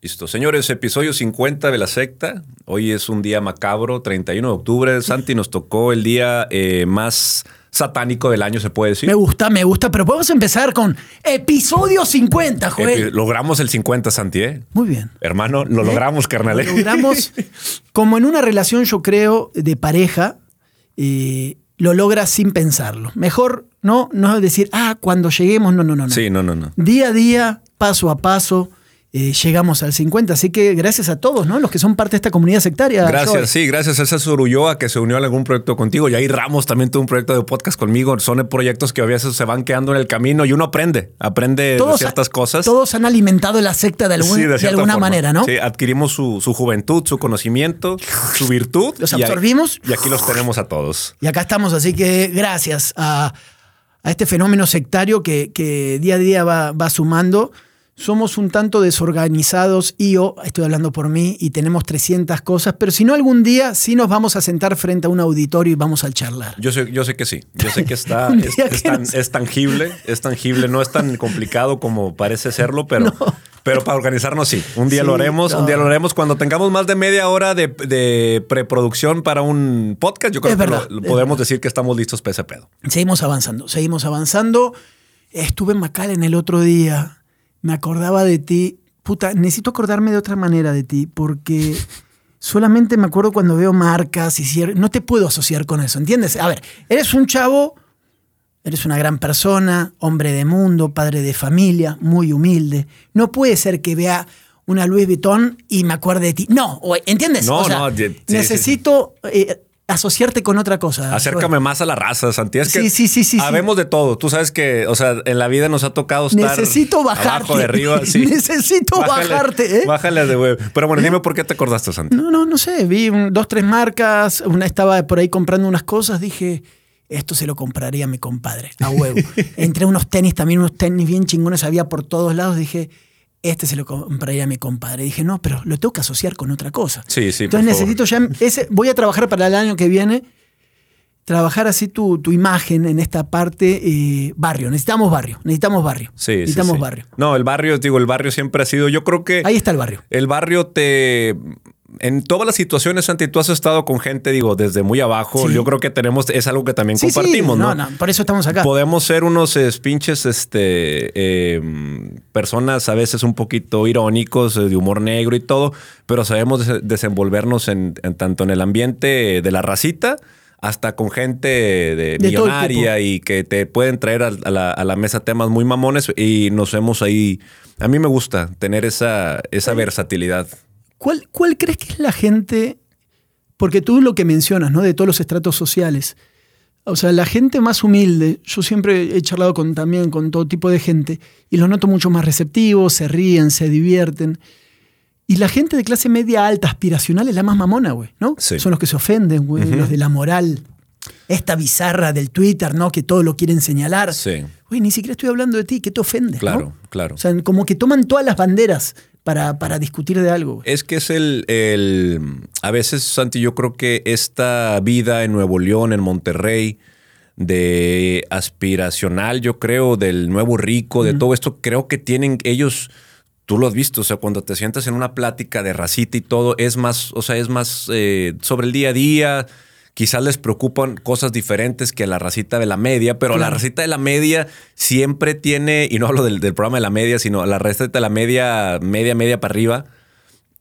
Listo. Señores, episodio 50 de la secta. Hoy es un día macabro, 31 de octubre. Santi nos tocó el día eh, más satánico del año, se puede decir. Me gusta, me gusta, pero podemos empezar con episodio 50, Joel. Epi- logramos el 50, Santi, ¿eh? Muy bien. Hermano, lo logramos, carnal. ¿eh? Lo logramos, como en una relación, yo creo, de pareja, eh, lo logras sin pensarlo. Mejor no, no decir, ah, cuando lleguemos, no, no, no. no. Sí, no, no, no. Día a día, paso a paso, eh, llegamos al 50. Así que gracias a todos, ¿no? Los que son parte de esta comunidad sectaria. Gracias, sí, gracias a César Ulloa que se unió a algún proyecto contigo. Y ahí Ramos también tuvo un proyecto de podcast conmigo. Son proyectos que a veces se van quedando en el camino y uno aprende, aprende de Todos, ciertas cosas. Todos han alimentado la secta de, algún- Sí, de cierta alguna forma. manera, ¿no? Sí, adquirimos su, su juventud, su conocimiento, su virtud. Los y absorbimos. Y aquí los tenemos a todos. Y acá estamos, así que gracias a, a este fenómeno sectario que, que día a día va, va sumando. Somos un tanto desorganizados y yo, estoy hablando por mí, y tenemos 300 cosas, pero si no algún día sí nos vamos a sentar frente a un auditorio y vamos a charlar. Yo sé, yo sé que sí. Yo sé que está, es, día es que tan- nos- es tangible, es tangible, no es tan complicado como parece serlo, pero, pero para organizarnos sí. Un día Sí, lo haremos, un día lo haremos cuando tengamos más de media hora de, de preproducción para un podcast. Yo creo Es que verdad, lo- podemos verdad. decir que estamos listos para ese pedo. Seguimos avanzando, seguimos avanzando. Estuve en McAllen el otro día, me acordaba de ti. Puta, necesito acordarme de otra manera de ti, porque solamente me acuerdo cuando veo marcas y cier- no te puedo asociar con eso, ¿entiendes? A ver, eres un chavo, eres una gran persona, hombre de mundo, padre de familia, muy humilde. No puede ser que vea una Louis Vuitton y me acuerde de ti. No, ¿entiendes? No, O sea, no, necesito eh, asociarte con otra cosa. Acércame más a la raza, Santi. Es que Sí, sí, sí, sí, sí. Habemos de todo. Tú sabes que, o sea, en la vida nos ha tocado estar Necesito bajarte. abajo de arriba. Sí. Necesito bajarte, ¿eh? Bájale de huevo. Pero bueno, dime por qué te acordaste, Santi. No, no, no sé. Vi un- dos, tres marcas. Una estaba por ahí comprando unas cosas. Dije, esto se lo compraría a mi compadre, a huevo. Entre unos tenis, también unos tenis bien chingones había por todos lados. Dije, este se lo compraría a mi compadre. Dije, no, pero lo tengo que asociar con otra cosa. Sí, sí, Entonces favor. necesito ya. Ese, voy a trabajar para el año que viene. Trabajar así tu, tu imagen en esta parte eh, barrio. Necesitamos barrio. Necesitamos barrio. Sí, sí, necesitamos sí. barrio. No, el barrio, digo, el barrio siempre ha sido. Yo creo que Ahí está el barrio. el barrio te. En todas las situaciones, Santi, tú has estado con gente, digo, desde muy abajo. Sí. Yo creo que tenemos, es algo que también Sí, sí, compartimos, ¿no? no, no, por eso estamos acá. Podemos ser unos eh, pinches, este, eh, personas a veces un poquito irónicos, eh, de humor negro y todo, pero sabemos des- desenvolvernos en, en tanto en el ambiente de la racita hasta con gente de, De millonaria y que te pueden traer a, a la, a la mesa temas muy mamones y nos hemos ahí. A mí me gusta tener esa, esa versatilidad. ¿Cuál, ¿Cuál crees que es la gente? Porque tú lo que mencionas, ¿no? De todos los estratos sociales. O sea, la gente más humilde, yo siempre he charlado con, también con todo tipo de gente y los noto mucho más receptivos, se ríen, se divierten. Y la gente de clase media alta, aspiracional, es la más mamona, güey, ¿no? Sí. Son los que se ofenden, güey, los de la moral. Esta bizarra del Twitter, ¿no? Que todo lo quieren señalar. Sí. Güey, ni siquiera estoy hablando de ti, ¿qué te ofende? Claro, no? claro. O sea, como que toman todas las banderas para, para discutir de algo. Es que es el, el- A veces, Santi, yo creo que esta vida en Nuevo León, en Monterrey, de aspiracional, yo creo, del nuevo rico, de todo esto, creo que tienen ellos. Tú lo has visto, o sea, cuando te sientas en una plática de racita y todo, es más, o sea, es más eh, sobre el día a día. Quizás les preocupan cosas diferentes que la racita de la media, pero la racita de la media siempre tiene, y no hablo del, del programa de la media, sino la racita de la media, media, media para arriba,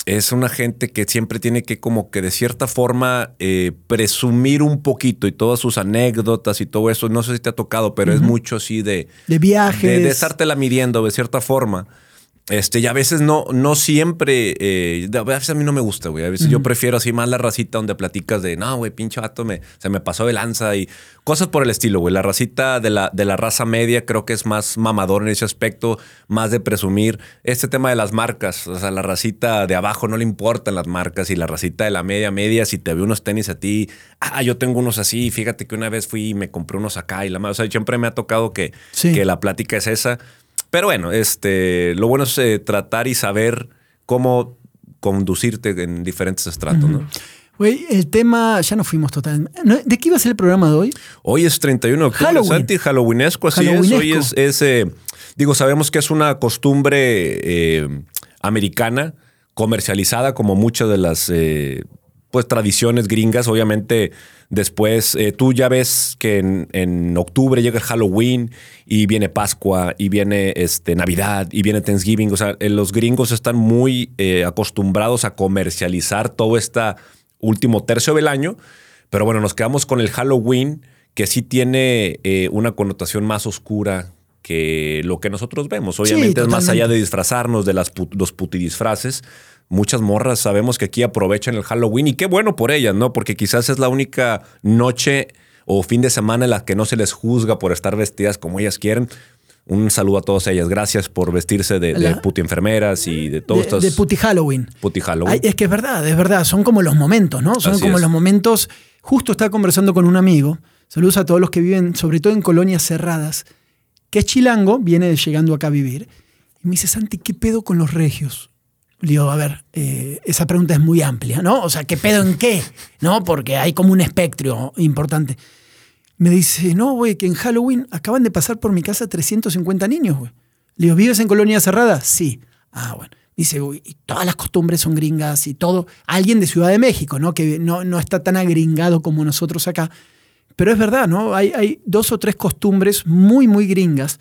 es una gente que siempre tiene que como que de cierta forma eh, presumir un poquito y todas sus anécdotas y todo eso. No sé si te ha tocado, pero es mucho así de... De viajes. De, de estártela midiendo de cierta forma. Este, y a veces no, no siempre, eh, a veces a mí no me gusta, güey. A veces yo prefiero así más la racita donde platicas de, no, güey, pinche vato, me, se me pasó de lanza y cosas por el estilo, güey. La racita de la, de la raza media creo que es más mamador en ese aspecto, más de presumir. Este tema de las marcas, o sea, la racita de abajo no le importan las marcas y la racita de la media, media, si te ve unos tenis a ti, ah, yo tengo unos así, fíjate que una vez fui y me compré unos acá y la madre, o sea, siempre me ha tocado que, Sí. que la plática es esa. Pero bueno, este, lo bueno es eh, tratar y saber cómo conducirte en diferentes estratos, ¿no? Güey, el tema, ya nos fuimos totalmente. ¿No? ¿De qué iba a ser el programa de hoy? Hoy es 31 de octubre, Halloween. Santi, Halloweenesco, así es. Halloweenesco. Hoy es, es, eh, digo, sabemos que es una costumbre eh, americana comercializada como muchas de las eh, pues tradiciones gringas. Obviamente, después eh, tú ya ves que en, octubre llega el Halloween y viene Pascua y viene este, Navidad y viene Thanksgiving. O sea, eh, los gringos están muy acostumbrados a comercializar todo este último tercio del año. Pero bueno, nos quedamos con el Halloween, que sí tiene una connotación más oscura que lo que nosotros vemos. Obviamente es más allá de disfrazarnos de las los putidisfraces. Muchas morras sabemos que aquí aprovechan el Halloween y qué bueno por ellas, ¿no? Porque quizás es la única noche o fin de semana en la que no se les juzga por estar vestidas como ellas quieren. Un saludo a todas ellas. Gracias por vestirse de, de puti enfermeras y de todo esto. De puti Halloween. Puti Halloween. es que es verdad, es verdad. Son como los momentos, ¿no? Son como los momentos. Justo estaba conversando con un amigo. Saludos a todos los que viven, sobre todo en colonias cerradas que es chilango, viene llegando acá a vivir. Y me dice, Santi, ¿qué pedo con los regios? Le digo, a ver, eh, esa pregunta es muy amplia, ¿no? O sea, ¿qué pedo en qué? ¿No? Porque hay como un espectro importante. Me dice, no, güey, que en Halloween acaban de pasar por mi casa 350 niños, güey. Le digo, ¿vives en colonia cerrada? Sí. Ah, bueno. Dice, güey, y todas las costumbres son gringas y todo. Alguien de Ciudad de México, ¿no? Que no, no está tan agringado como nosotros acá. Pero es verdad, ¿no? Hay, hay dos o tres costumbres muy, muy gringas,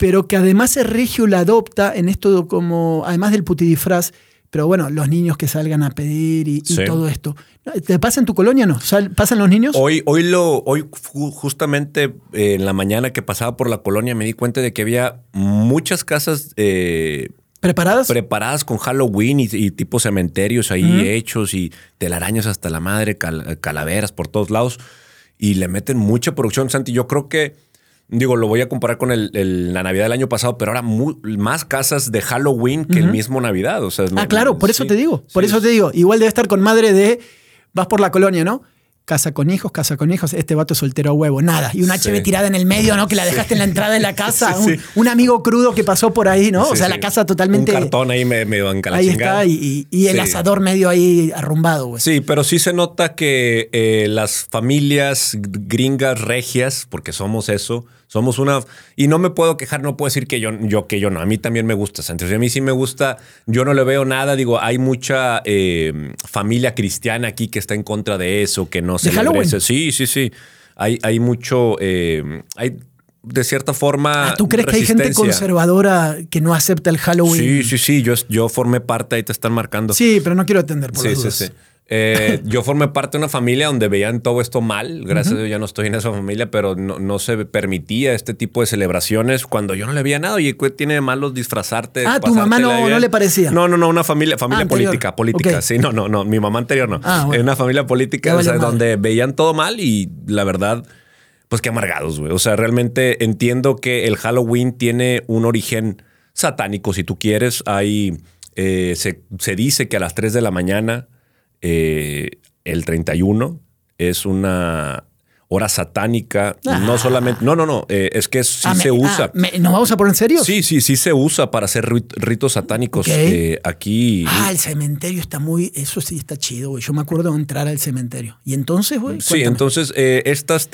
pero que además el regio la adopta en esto como, además del putidifraz, pero bueno, los niños que salgan a pedir y, todo esto. ¿Te pasa en tu colonia no? ¿Pasan los niños? Hoy, hoy, lo, hoy justamente eh, en la mañana que pasaba por la colonia me di cuenta de que había muchas casas eh, ¿Preparadas? Preparadas con Halloween y, tipo cementerios ahí hechos y telarañas hasta la madre, calaveras por todos lados y le meten mucha producción, Santi. Yo creo que, digo, lo voy a comparar con el, la Navidad del año pasado, pero ahora más casas de Halloween que el mismo Navidad. O sea, ah, claro, por eso te digo, por eso te digo. Igual debe estar con madre de, vas por la colonia, ¿no? casa con hijos, casa con hijos, este vato soltero a huevo, nada. Y un HB tirada en el medio, ¿no? Que la dejaste en la entrada de la casa. un, amigo crudo que pasó por ahí, ¿no? o sea, la casa totalmente. Un cartón ahí medio en Ahí está, y, el asador medio ahí arrumbado, güey. Sí, pero sí se nota que eh, las familias gringas regias, porque somos eso, somos una. Y no me puedo quejar, no puedo decir que yo, yo que yo no. A mí también me gusta Santos. A mí sí me gusta. Yo no le veo nada. Digo, hay mucha eh, familia cristiana aquí que está en contra de eso, que no se ¿De Sí, sí, sí. Hay, hay mucho. Eh, hay de cierta forma. Ah, ¿Tú crees que hay gente conservadora que no acepta el Halloween? Sí, sí, sí. Yo, yo formé parte, ahí te están marcando. Sí, pero no quiero atender por sí, sí, sí. Eh, yo formé parte de una familia donde veían todo esto mal. Gracias a Dios ya no estoy en esa familia, pero no, se permitía este tipo de celebraciones cuando yo no le veía nada. Y tiene de malos disfrazarte. Ah, tu mamá no, no, le parecía. No, no, no, una familia, familia política, política. Sí, no, no, no. Mi mamá anterior no. Ah, una familia política donde veían todo mal y la verdad, pues qué amargados, güey. O sea, realmente entiendo que el Halloween tiene un origen satánico, si tú quieres. Hay, eh, se, se dice que a las 3 de la mañana eh, el 31 es una hora satánica. No ah. solamente. No, no, no. Eh, es que sí ah, se usa. Ah, ¿Nos vamos a poner en serio? Sí, sí, sí se usa para hacer ritos satánicos. Eh, aquí. Ah, el cementerio está muy. Eso sí está chido, güey. Yo me acuerdo de entrar al cementerio. Y entonces, güey. Sí, entonces, estas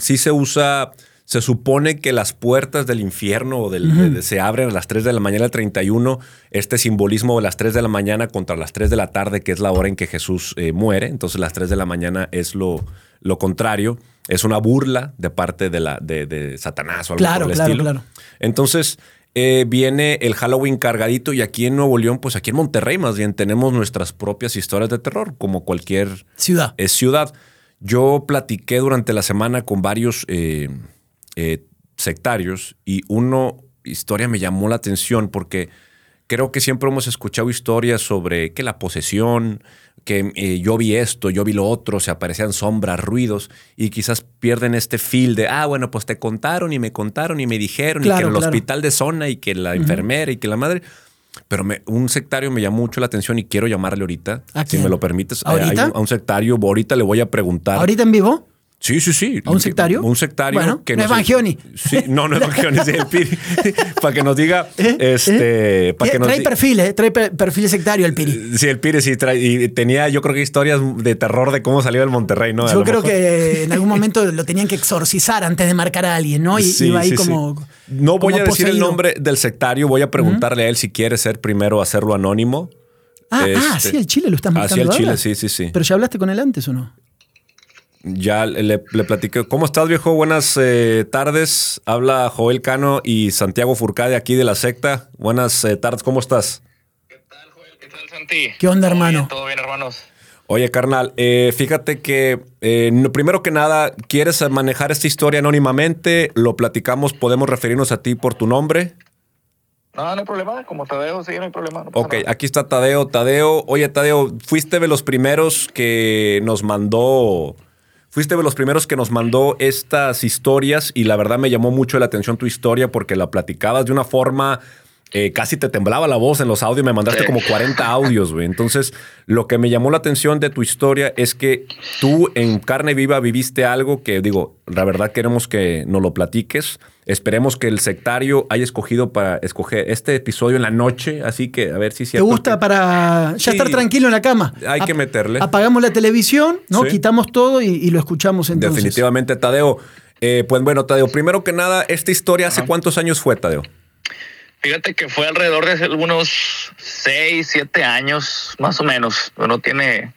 sí se usa se supone que las puertas del infierno o del, se abren a las 3 de la mañana del 31. Este simbolismo de las 3 de la mañana contra las 3 de la tarde, que es la hora en que Jesús eh, muere. Entonces, las 3 de la mañana es lo, lo contrario. Es una burla de parte de, la, de, Satanás o algo claro, por el claro, estilo. Claro. Entonces, eh, viene el Halloween cargadito y aquí en Nuevo León, pues aquí en Monterrey más bien tenemos nuestras propias historias de terror, como cualquier ciudad. Es ciudad. Yo platiqué durante la semana con varios eh, eh, sectarios y una historia me llamó la atención porque creo que siempre hemos escuchado historias sobre que la posesión, que eh, yo vi esto, yo vi lo otro, se aparecían sombras, ruidos y quizás pierden este feel de, ah, bueno, pues te contaron y me contaron y me dijeron y que en el hospital de zona y que la enfermera y que la madre... Pero un sectario me llamó mucho la atención y quiero llamarle ahorita, si me lo permites. ¿Ahorita? a un sectario, ahorita le voy a preguntar. ¿Ahorita en vivo? Sí, sí, sí. ¿A un sectario? Un sectario bueno, que no, es Bangioni. Sí, no, no es Bangioni, es el Piri. para que nos diga. ¿Eh? Este, para que nos trae perfil, ¿eh? Trae perfil sectario el Piri. Sí, el Piri sí trae. Y tenía, yo creo que historias de terror de cómo salió del Monterrey, ¿no? yo creo que en algún momento lo tenían que exorcizar antes de marcar a alguien, ¿no? Y iba ahí como. No voy a decir el nombre del sectario, voy a preguntarle a él si quiere ser primero hacerlo anónimo Ah, ah, Este, sí, el Chile lo estás marcando Hacia el Chile, sí, sí, sí. Pero ya hablaste con él antes o no? Ya le, le platiqué. ¿Cómo estás, viejo? Buenas eh, tardes. Habla Joel Cano y Santiago Furcade aquí de la secta. Buenas eh, tardes, ¿cómo estás? ¿Qué tal, Joel? ¿Qué tal, Santi? ¿Qué onda, ¿Todo hermano? bien? ¿Todo bien, hermanos? Oye, carnal, eh, fíjate que eh, no- primero que nada, ¿quieres manejar esta historia anónimamente? Lo platicamos, podemos referirnos a ti por tu nombre. No, no hay problema. Como Tadeo, sí, no hay problema. no Ok, nada. aquí está Tadeo. Tadeo, oye, Tadeo, fuiste de los primeros que nos mandó. Fuiste de los primeros que nos mandó estas historias y la verdad me llamó mucho la atención tu historia porque la platicabas de una forma. eh, casi te temblaba la voz en los audios, me mandaste como 40 audios, güey. Entonces, lo que me llamó la atención de tu historia es que tú en carne viva viviste algo que, digo, la verdad queremos que nos lo platiques. Esperemos que el sectario haya escogido para escoger este episodio en la noche, así que a ver si es ¿Te gusta que- para ya Sí. estar tranquilo en la cama? Hay que meterle. Apagamos la televisión, ¿no? Sí. Quitamos todo y, y lo escuchamos entonces. Definitivamente, Tadeo. Eh, pues bueno, Tadeo, primero que nada, esta historia, ¿hace cuántos años fue, Tadeo? Fíjate que fue alrededor de hace algunos 6, 7 años, más o menos. No tiene.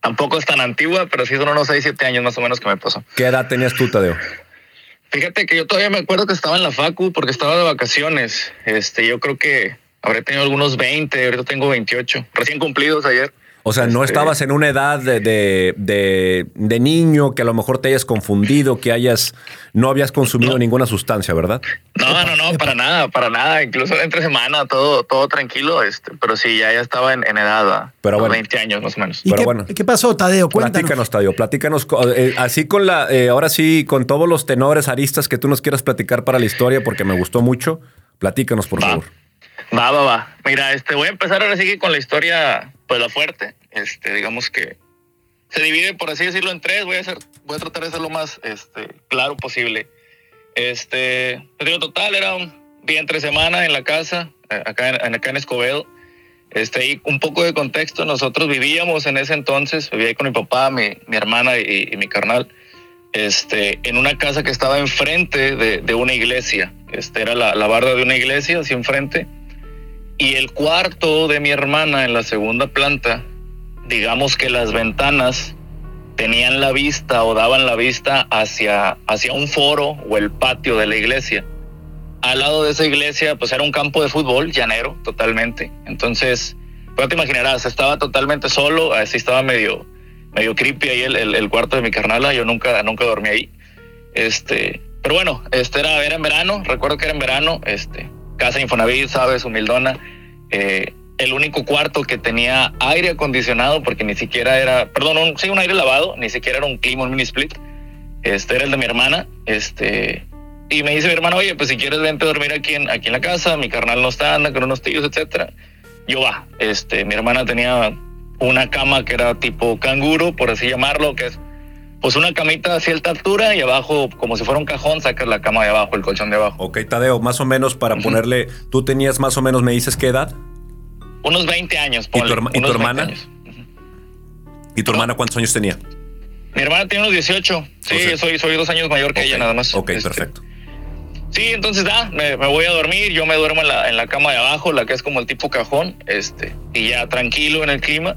Tampoco es tan antigua, pero sí son unos 6, 7 años más o menos que me pasó. ¿Qué edad tenías tú, Tadeo? Fíjate que yo todavía me acuerdo que estaba en la Facu porque estaba de vacaciones. Este, yo creo que habré tenido algunos 20, ahorita tengo 28, recién cumplidos ayer. O sea, no Este- estabas en una edad de, de, de- de niño que a lo mejor te hayas confundido, que hayas no habías consumido No. ninguna sustancia, ¿verdad? No, no, no, para nada, para nada. Incluso entre semana, todo, todo tranquilo. Este, pero sí, ya, ya estaba en, en edad. Pero bueno. 20 años más o menos. ¿Y Pero qué, bueno. qué pasó, Tadeo? Cuéntanos. Platícanos, Tadeo, platícanos. eh, así con la, eh, ahora sí, con todos los tenores, aristas que tú nos quieras platicar para la historia, porque me gustó mucho. Platícanos, por Va. favor. Va, va, va. Mira, este, voy a empezar ahora sí que con la historia, pues la fuerte. Este, digamos que se divide, por así decirlo, en tres. Voy a hacer, voy a tratar de ser lo más este, claro posible. Este, te digo, total, era un día entre semana en la casa, eh, acá en, acá en Escobedo. Este, un poco de contexto, nosotros vivíamos en ese entonces, vivía ahí con mi papá, mi, mi hermana y, y mi carnal, este, en una casa que estaba enfrente de, de una iglesia. Este era la, la barda de una iglesia, así enfrente. Y el cuarto de mi hermana en la segunda planta, digamos que las ventanas tenían la vista o daban la vista hacia, hacia un foro o el patio de la iglesia. Al lado de esa iglesia, pues era un campo de fútbol llanero, totalmente. Entonces, pues te imaginarás, estaba totalmente solo, así estaba medio, medio creepy ahí el, el- el cuarto de mi carnala, yo nunca, nunca dormí ahí. Este, pero bueno, este era, era en verano, recuerdo que era en verano, este, casa Infonavit, sabes, humildona. Eh, el único cuarto que tenía aire acondicionado, porque ni siquiera era, perdón, un, sí, un aire lavado, ni siquiera era un clima, un mini split. Este era el de mi hermana. Este, y me dice mi hermana, oye, pues si quieres vente a dormir aquí en, aquí en la casa, mi carnal no está, anda con unos tíos, etcétera. Yo va, este, mi hermana tenía una cama que era tipo canguro, por así llamarlo, que es pues una camita a cierta altura y abajo, como si fuera un cajón, sacas la cama de abajo, el colchón de abajo. Ok, Tadeo, más o menos para ponerle, tú tenías más o menos, me dices qué edad Unos 20 años, ¿Y tu ponle, y tu unos 20 hermana? y tu hermana cuántos años tenía. Mi hermana tiene unos 18. Sí, O sea- soy, soy dos años mayor que ella, nada más. Ok, Este, perfecto. Sí, entonces da, me, me voy a dormir, yo me duermo en la, en la cama de abajo, la que es como el tipo cajón, este, y ya tranquilo en el clima.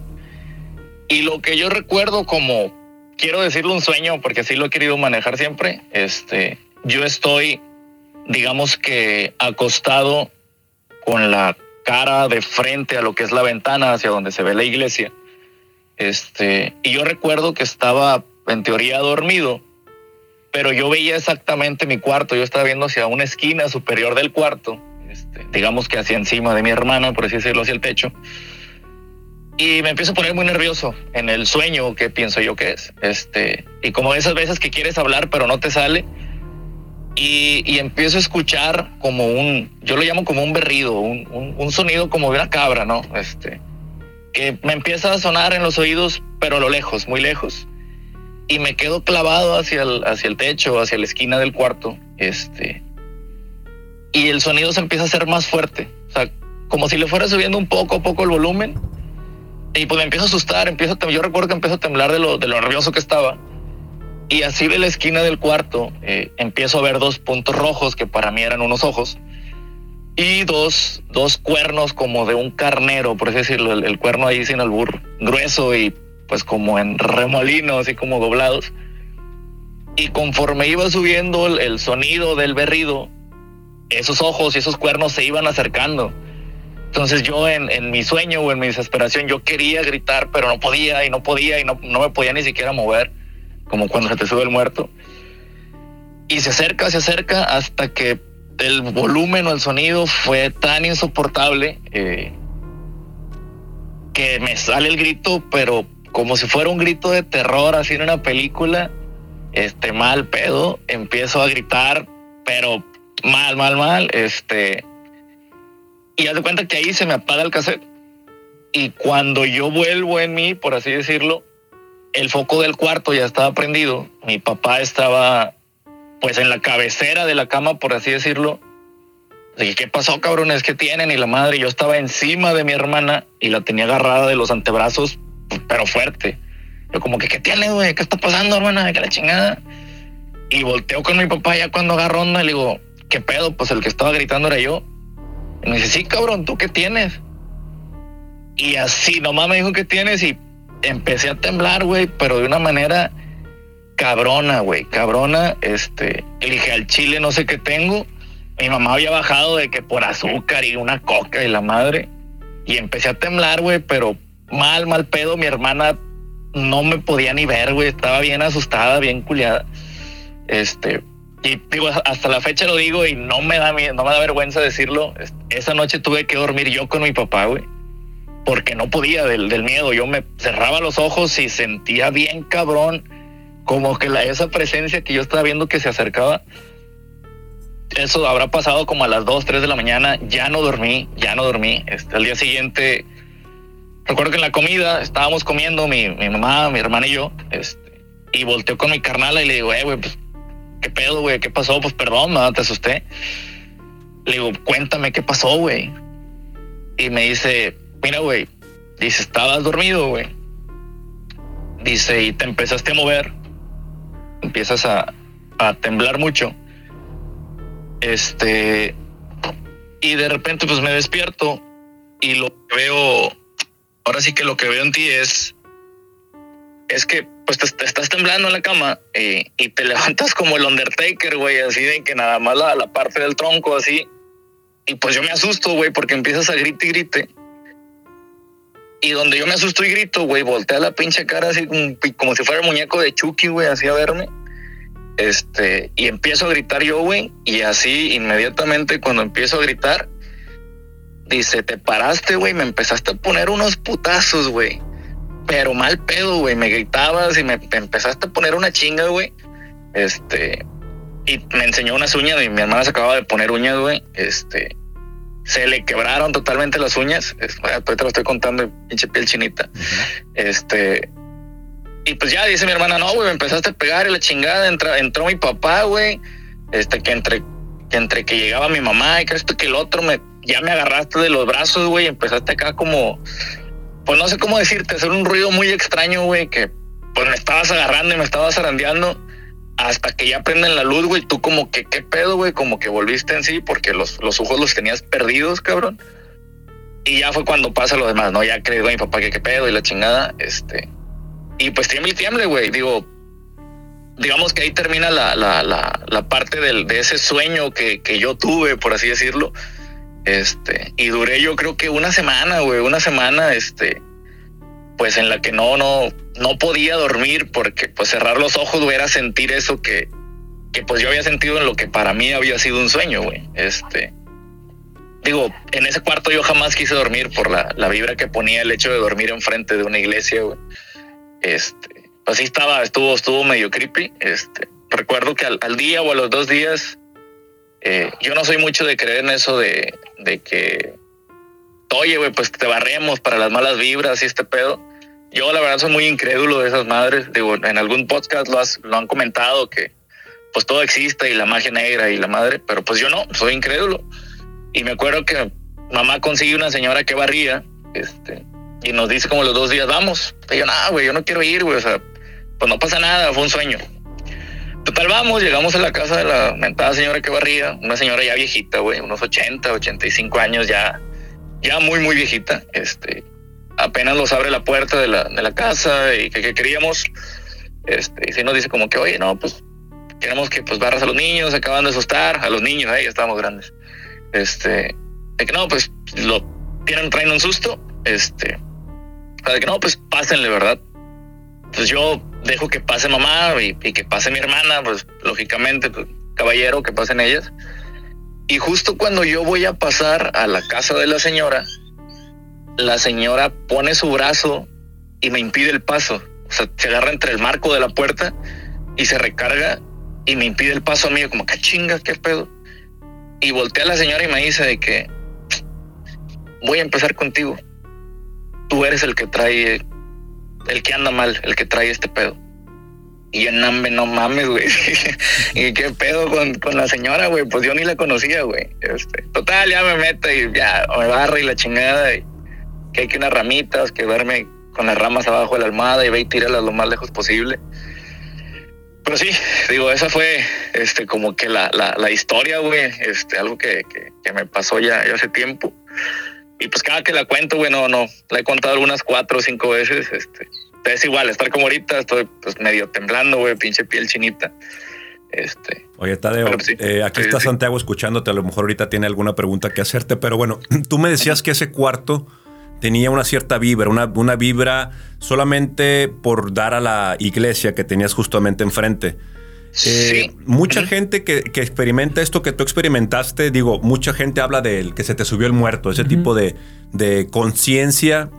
Y lo que yo recuerdo como, quiero decirlo un sueño, porque así lo he querido manejar siempre, este, yo estoy, digamos que acostado con la cara de frente a lo que es la ventana hacia donde se ve la iglesia. Este, y yo recuerdo que estaba en teoría dormido, pero yo veía exactamente mi cuarto. Yo estaba viendo hacia una esquina superior del cuarto, este, digamos que hacia encima de mi hermana, por así decirlo, hacia el techo. Y me empiezo a poner muy nervioso en el sueño que pienso yo que es. Este, y como esas veces que quieres hablar pero no te sale. Y, y empiezo a escuchar como un, yo lo llamo como un berrido, un, un- un sonido como de una cabra, ¿no? Este, que me empieza a sonar en los oídos, pero a lo lejos, muy lejos y me quedo clavado hacia el, hacia el techo, hacia la esquina del cuarto, este, y el sonido se empieza a hacer más fuerte, o sea, como si le fuera subiendo un poco a poco el volumen, y pues empiezo a asustar, empiezo a yo recuerdo que empiezo a temblar de lo, de lo nervioso que estaba, y así de la esquina del cuarto eh, empiezo a ver dos puntos rojos que para mí eran unos ojos, y dos, dos cuernos como de un carnero, por así decirlo, el, cuerno ahí sin albur, grueso y pues como en remolino, así como doblados. Y conforme iba subiendo el sonido del berrido, esos ojos y esos cuernos se iban acercando. Entonces yo en, mi sueño o en mi desesperación yo quería gritar, pero no podía y no podía y no, no me podía ni siquiera mover, como cuando se te sube el muerto. Y se acerca, se acerca hasta que el volumen o el sonido fue tan insoportable eh, que me sale el grito, pero como si fuera un grito de terror, así en una película, este mal pedo, empiezo a gritar, pero mal, mal, mal, este, y haz de cuenta que ahí se me apaga el cassette. Y cuando yo vuelvo en mí, por así decirlo, el foco del cuarto ya estaba prendido. Mi papá estaba pues en la cabecera de la cama, por así decirlo. Dije, ¿qué pasó, cabrones? ¿Qué tienen? Y la madre, yo estaba encima de mi hermana y la tenía agarrada de los antebrazos, pero fuerte. Yo como que, ¿qué tiene, güey? ¿Qué está pasando, hermana? ¿Qué la chingada? Y volteo con mi papá ya cuando agarró onda y le digo, ¿qué pedo? Pues el que estaba gritando era yo. Y me dice, sí, cabrón, ¿tú qué tienes? Y así, nomás me dijo, ¿qué tienes? Y empecé a temblar, güey, pero de una manera cabrona, güey, cabrona. Este, dije al chile, no sé qué tengo. Mi mamá había bajado de que por azúcar y una coca y la madre. Y empecé a temblar, güey, pero mal, mal pedo. Mi hermana no me podía ni ver, güey. Estaba bien asustada, bien culiada. Este, y digo, hasta la fecha lo digo y no me da no me da vergüenza decirlo. Esa noche tuve que dormir yo con mi papá, güey. Porque no podía del, miedo. Yo me cerraba los ojos y sentía bien cabrón como que la, esa presencia que yo estaba viendo que se acercaba, eso habrá pasado como a las 2, 3 de la mañana, ya no dormí, ya no dormí. Este, al día siguiente, recuerdo que en la comida estábamos comiendo mi, mi mamá, mi hermana y yo, este, y volteó con mi carnala y le digo, eh, güey, pues, ¿qué pedo, güey? ¿Qué pasó? Pues perdón, mamá, te asusté. Le digo, cuéntame qué pasó, güey. Y me dice, mira, güey, dice, estabas dormido, güey. Dice, y te empezaste a mover empiezas a, a temblar mucho. Este, y de repente pues me despierto y lo que veo, ahora sí que lo que veo en ti es, es que pues te, estás temblando en la cama eh, y te levantas como el Undertaker, güey, así de que nada más la, la parte del tronco así. Y pues yo me asusto, güey, porque empiezas a grite y grite. Y donde yo me asusto y grito, güey, voltea la pinche cara así como, como si fuera el muñeco de Chucky, güey, así a verme. Este, y empiezo a gritar yo, güey, y así inmediatamente cuando empiezo a gritar, dice, te paraste, güey, me empezaste a poner unos putazos, güey. Pero mal pedo, güey, me gritabas y me, empezaste a poner una chinga, güey. Este, y me enseñó unas uñas y mi hermana se acababa de poner uñas, güey. Este, se le quebraron totalmente las uñas. ahorita te lo estoy contando, pinche piel chinita. Este, y pues ya dice mi hermana, no, güey, me empezaste a pegar y la chingada, entró, entró mi papá, güey, este, que entre, que entre que llegaba mi mamá y que esto que el otro, me, ya me agarraste de los brazos, güey, empezaste acá como, pues no sé cómo decirte, hacer un ruido muy extraño, güey, que pues me estabas agarrando y me estabas zarandeando hasta que ya prenden la luz, güey, tú como que, ¿qué pedo, güey? Como que volviste en sí porque los, los ojos los tenías perdidos, cabrón. Y ya fue cuando pasa lo demás, ¿no? Ya creí, mi papá, que qué pedo y la chingada, este y pues tiemble y tiemble, güey. Digo, digamos que ahí termina la, la, la, la parte del, de ese sueño que, que, yo tuve, por así decirlo. Este, y duré yo creo que una semana, güey, una semana, este, pues en la que no, no, no podía dormir porque pues cerrar los ojos, güey, era sentir eso que, que pues yo había sentido en lo que para mí había sido un sueño, güey. Este, digo, en ese cuarto yo jamás quise dormir por la, la vibra que ponía el hecho de dormir enfrente de una iglesia, güey. Este, así estaba, estuvo, estuvo medio creepy. Este, recuerdo que al, día o a los dos días, eh, yo no soy mucho de creer en eso de, de que, oye, güey, pues te barremos para las malas vibras y este pedo. Yo la verdad soy muy incrédulo de esas madres. Digo, en algún podcast lo, has, lo han comentado que pues todo existe y la magia negra y la madre, pero pues yo no, soy incrédulo. Y me acuerdo que mamá consiguió una señora que barría, este, y nos dice como los dos días, vamos. Y yo, nada, güey, yo no quiero ir, güey. O sea, pues no pasa nada, fue un sueño. Total, vamos, llegamos a la casa de la mentada señora que barría, una señora ya viejita, güey, unos 80, 85 años ya, ya muy, muy viejita. Este, apenas nos abre la puerta de la, de la casa y que, queríamos, este, y si nos dice como que, oye, no, pues queremos que pues barras a los niños, acaban de asustar, a los niños, ahí ya estábamos grandes. Este, de que no, pues lo tienen, traen un susto, este, de que no, pues pásenle, ¿verdad? Pues yo dejo que pase mamá y, que pase mi hermana, pues lógicamente, pues, caballero, que pasen ellas. Y justo cuando yo voy a pasar a la casa de la señora, la señora pone su brazo y me impide el paso. O sea, se agarra entre el marco de la puerta y se recarga y me impide el paso a mí, como que chinga, qué pedo. Y voltea a la señora y me dice de que voy a empezar contigo. Tú eres el que trae, el que anda mal, el que trae este pedo. Y en Nambe, no mames, güey. ¿Y qué pedo con, con la señora, güey? Pues yo ni la conocía, güey. Este, total, ya me mete y ya me barra y la chingada. Y que hay que unas ramitas, que verme con las ramas abajo de la almohada y ve y tírala lo más lejos posible. Pero sí, digo, esa fue este como que la, la, la historia, güey, este, algo que, que, me pasó ya, ya, hace tiempo. Y pues cada que la cuento, güey, no, no, la he contado algunas cuatro o cinco veces, este, es igual, estar como ahorita, estoy pues medio temblando, güey, pinche piel chinita. Este, Oye, Tadeo, eh, aquí está Santiago escuchándote, a lo mejor ahorita tiene alguna pregunta que hacerte, pero bueno, tú me decías que ese cuarto tenía una cierta vibra, una, una vibra solamente por dar a la iglesia que tenías justamente enfrente. Eh, mucha gente que, experimenta esto que tú experimentaste, digo, mucha gente habla del que se te subió el muerto, ese tipo de, conciencia,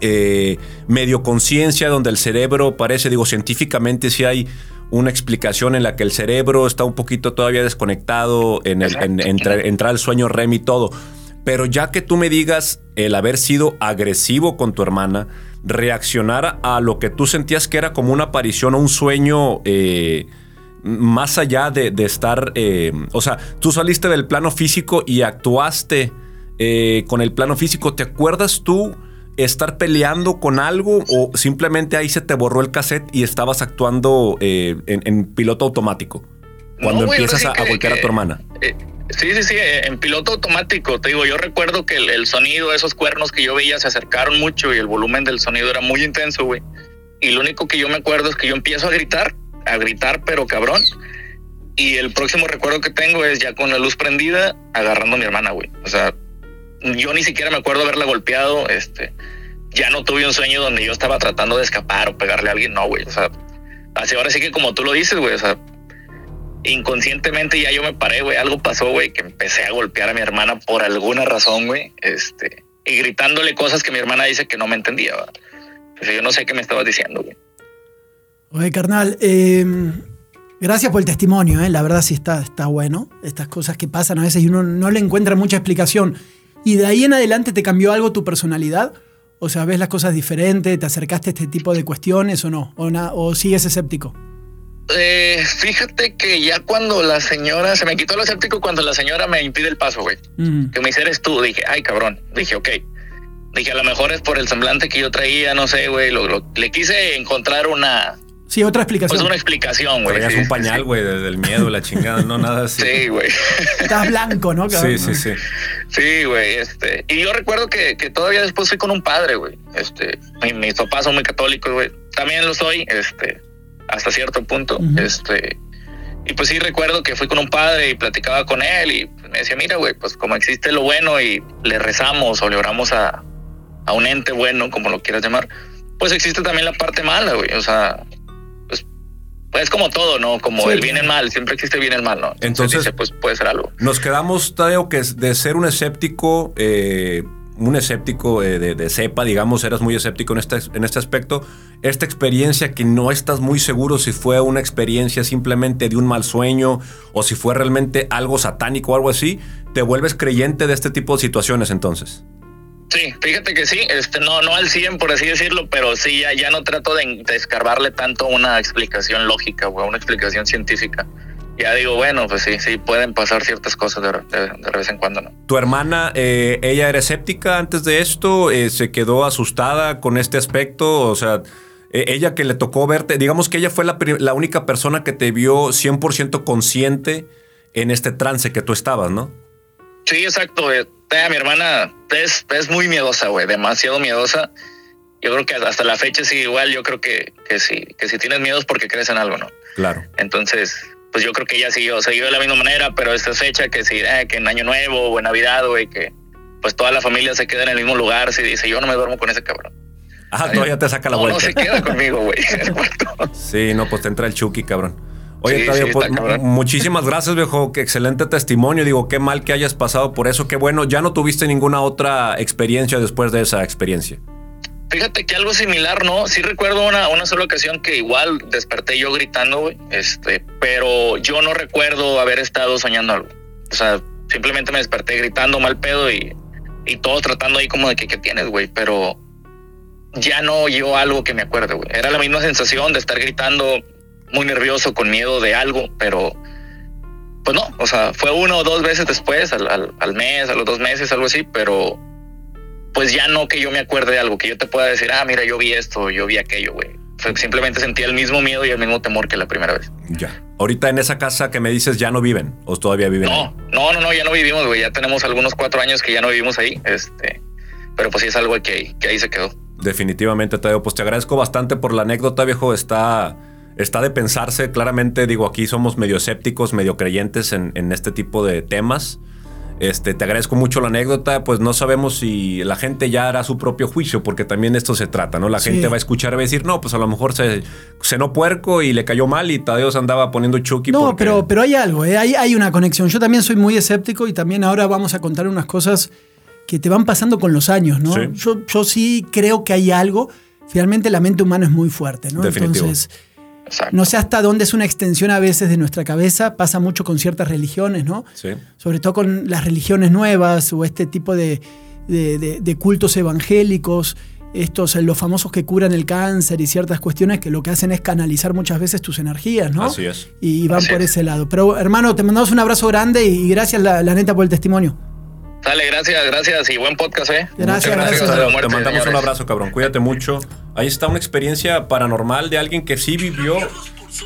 eh, medio conciencia, donde el cerebro parece, digo, científicamente si hay una explicación en la que el cerebro está un poquito todavía desconectado en, el, en entrar al sueño REM y todo. Pero ya que tú me digas el haber sido agresivo con tu hermana, reaccionar a lo que tú sentías que era como una aparición o un sueño eh, más allá de, estar, eh, o sea, tú saliste del plano físico y actuaste eh, con el plano físico. ¿Te acuerdas tú estar peleando con algo o simplemente ahí se te borró el cassette y estabas actuando en, piloto automático? Cuando empiezas a, golpear a tu hermana. Sí, sí, sí, eh, en piloto automático. Te digo, yo recuerdo que el, sonido, esos cuernos que yo veía se acercaron mucho y el volumen del sonido era muy intenso, güey. Y lo único que yo me acuerdo es que yo empiezo a gritar, a gritar, pero cabrón. Y el próximo recuerdo que tengo es ya con la luz prendida, agarrando a mi hermana, güey. O sea, yo ni siquiera me acuerdo haberla golpeado. Este, ya no tuve un sueño donde yo estaba tratando de escapar o pegarle a alguien, no, güey. O sea, así ahora sí que como tú lo dices, güey. O sea, inconscientemente ya yo me paré, güey. Algo pasó, güey, que empecé a golpear a mi hermana por alguna razón, güey. Este, y gritándole cosas que mi hermana dice que no me entendía, yo no sé qué me estabas diciendo, güey. Oye, carnal, em, gracias por el testimonio, ¿eh? La verdad sí está, está bueno. Estas cosas que pasan a veces y uno no le encuentra mucha explicación. ¿Y de ahí en adelante te cambió algo tu personalidad? O sea, ¿ves las cosas diferentes? ¿Te acercaste a este tipo de cuestiones o no? ¿O, o sigues escéptico? Eh, fíjate que ya cuando la señora, se me quitó lo escéptico cuando la señora me impide el paso, güey. Que me dice, eres tú. Dije, ay, cabrón. Dije, ok. Dije, a lo mejor es por el semblante que yo traía, no sé, güey. le quise encontrar una... Sí, otra explicación. Pues una explicación, güey. Traías un pañal, güey, desde el miedo, la chingada, no nada así. Sí, güey. Estás blanco, ¿no? Sí, sí, sí. Sí, güey, este. Y yo recuerdo que, que todavía después fui con un padre, güey. Este, mis papás son muy católicos, güey. También lo soy, este hasta cierto punto. Este, y pues sí recuerdo que fui con un padre y platicaba con él y me decía, mira, güey, pues como existe lo bueno y le rezamos o le oramos a, a un ente bueno, como lo quieras llamar, pues existe también la parte mala, güey. O sea, pues como todo, ¿no? Como el bien y el mal, siempre existe bien y el mal, ¿no? Entonces, pues puede ser algo. Nos quedamos, Tadeo, que de ser un escéptico, eh, un escéptico eh, de, cepa, digamos, eras muy escéptico en este, en este aspecto. Esta experiencia que no estás muy seguro si fue una experiencia simplemente de un mal sueño o si fue realmente algo satánico o algo así, ¿te vuelves creyente de este tipo de situaciones entonces? Sí, fíjate que sí, este, no, no al 100 por así decirlo, pero sí, ya, ya no trato de, de escarbarle tanto una explicación lógica o una explicación científica ya digo, bueno, pues sí, sí, pueden pasar ciertas cosas de, vez en cuando, ¿no? ¿Tu hermana, eh, ella era escéptica antes de esto? Eh, ¿Se quedó asustada con este aspecto? O sea, eh, ella que le tocó verte, digamos que ella fue la, la única persona que te vio 100% consciente en este trance que tú estabas, ¿no? Sí, exacto, güey. Eh, mi hermana es, es muy miedosa, güey, demasiado miedosa. Yo creo que hasta la fecha sí, igual, yo creo que, que sí, que si tienes miedo es porque crees en algo, ¿no? Claro. Entonces, pues yo creo que ella siguió, siguió de la misma manera, pero esta fecha que sí, eh, que en Año Nuevo o en Navidad, güey, que pues toda la familia se queda en el mismo lugar, si dice, yo no me duermo con ese cabrón. Ah, todavía te saca la no, vuelta. no se queda conmigo, güey. Sí, no, pues te entra el Chucky, cabrón. Oye, Sí, Octavio, sí, pues, muchísimas gracias, viejo. Qué excelente testimonio. Digo, qué mal que hayas pasado por eso. Qué bueno. Ya no tuviste ninguna otra experiencia después de esa experiencia. Fíjate que algo similar, ¿no? Sí recuerdo una, una sola ocasión que igual desperté yo gritando, güey. Este, pero yo no recuerdo haber estado soñando algo. O sea, simplemente me desperté gritando mal pedo y, y todos tratando ahí como de que, ¿qué tienes, güey? Pero ya no yo algo que me acuerde, güey. Era la misma sensación de estar gritando muy nervioso, con miedo de algo, pero pues no, o sea, fue uno o dos veces después, al, al, al mes, a los dos meses, algo así, pero pues ya no que yo me acuerde de algo, que yo te pueda decir, ah, mira, yo vi esto, yo vi aquello, güey. Fue- Simplemente sentía el mismo miedo y el mismo temor que la primera vez. Ya. Ahorita en esa casa que me dices ya no viven o todavía viven. No, ahí? no, no, no, ya no vivimos, güey. Ya tenemos algunos cuatro años que ya no vivimos ahí. Este, pero pues sí es algo que, que ahí se quedó. Definitivamente, Tadeo. Pues te agradezco bastante por la anécdota, viejo. Está, está de pensarse. Claramente, digo, aquí somos medio escépticos, medio creyentes en, en este tipo de temas. Este, te agradezco mucho la anécdota. Pues no sabemos si la gente ya hará su propio juicio, porque también esto se trata, ¿no? La Sí. gente va a escuchar y va a decir, no, pues a lo mejor se cenó puerco y le cayó mal y Tadeo se andaba poniendo chucky. No, porque- pero, pero hay algo, ¿eh? hay, hay una conexión. Yo también soy muy escéptico y también ahora vamos a contar unas cosas que te van pasando con los años, ¿no? Sí. Yo, yo sí creo que hay algo. Finalmente la mente humana es muy fuerte, ¿no? Definitivo. Entonces, Exacto. no sé hasta dónde es una extensión a veces de nuestra cabeza. Pasa mucho con ciertas religiones, ¿no? Sí. sobre todo con las religiones nuevas o este tipo de, de- de- de cultos evangélicos, estos, eh, los famosos que curan el cáncer y ciertas cuestiones que lo que hacen es canalizar muchas veces tus energías, ¿no? Así es. Y van Así por es. ese lado. Pero hermano, te mandamos un abrazo grande y gracias la, la neta por el testimonio. Dale, gracias, gracias y buen podcast, ¿eh? Gracias, Muchas gracias. gracias. muerte, Te mandamos un abrazo, cabrón. Cuídate mucho. Ahí está una experiencia paranormal de alguien que sí vivió.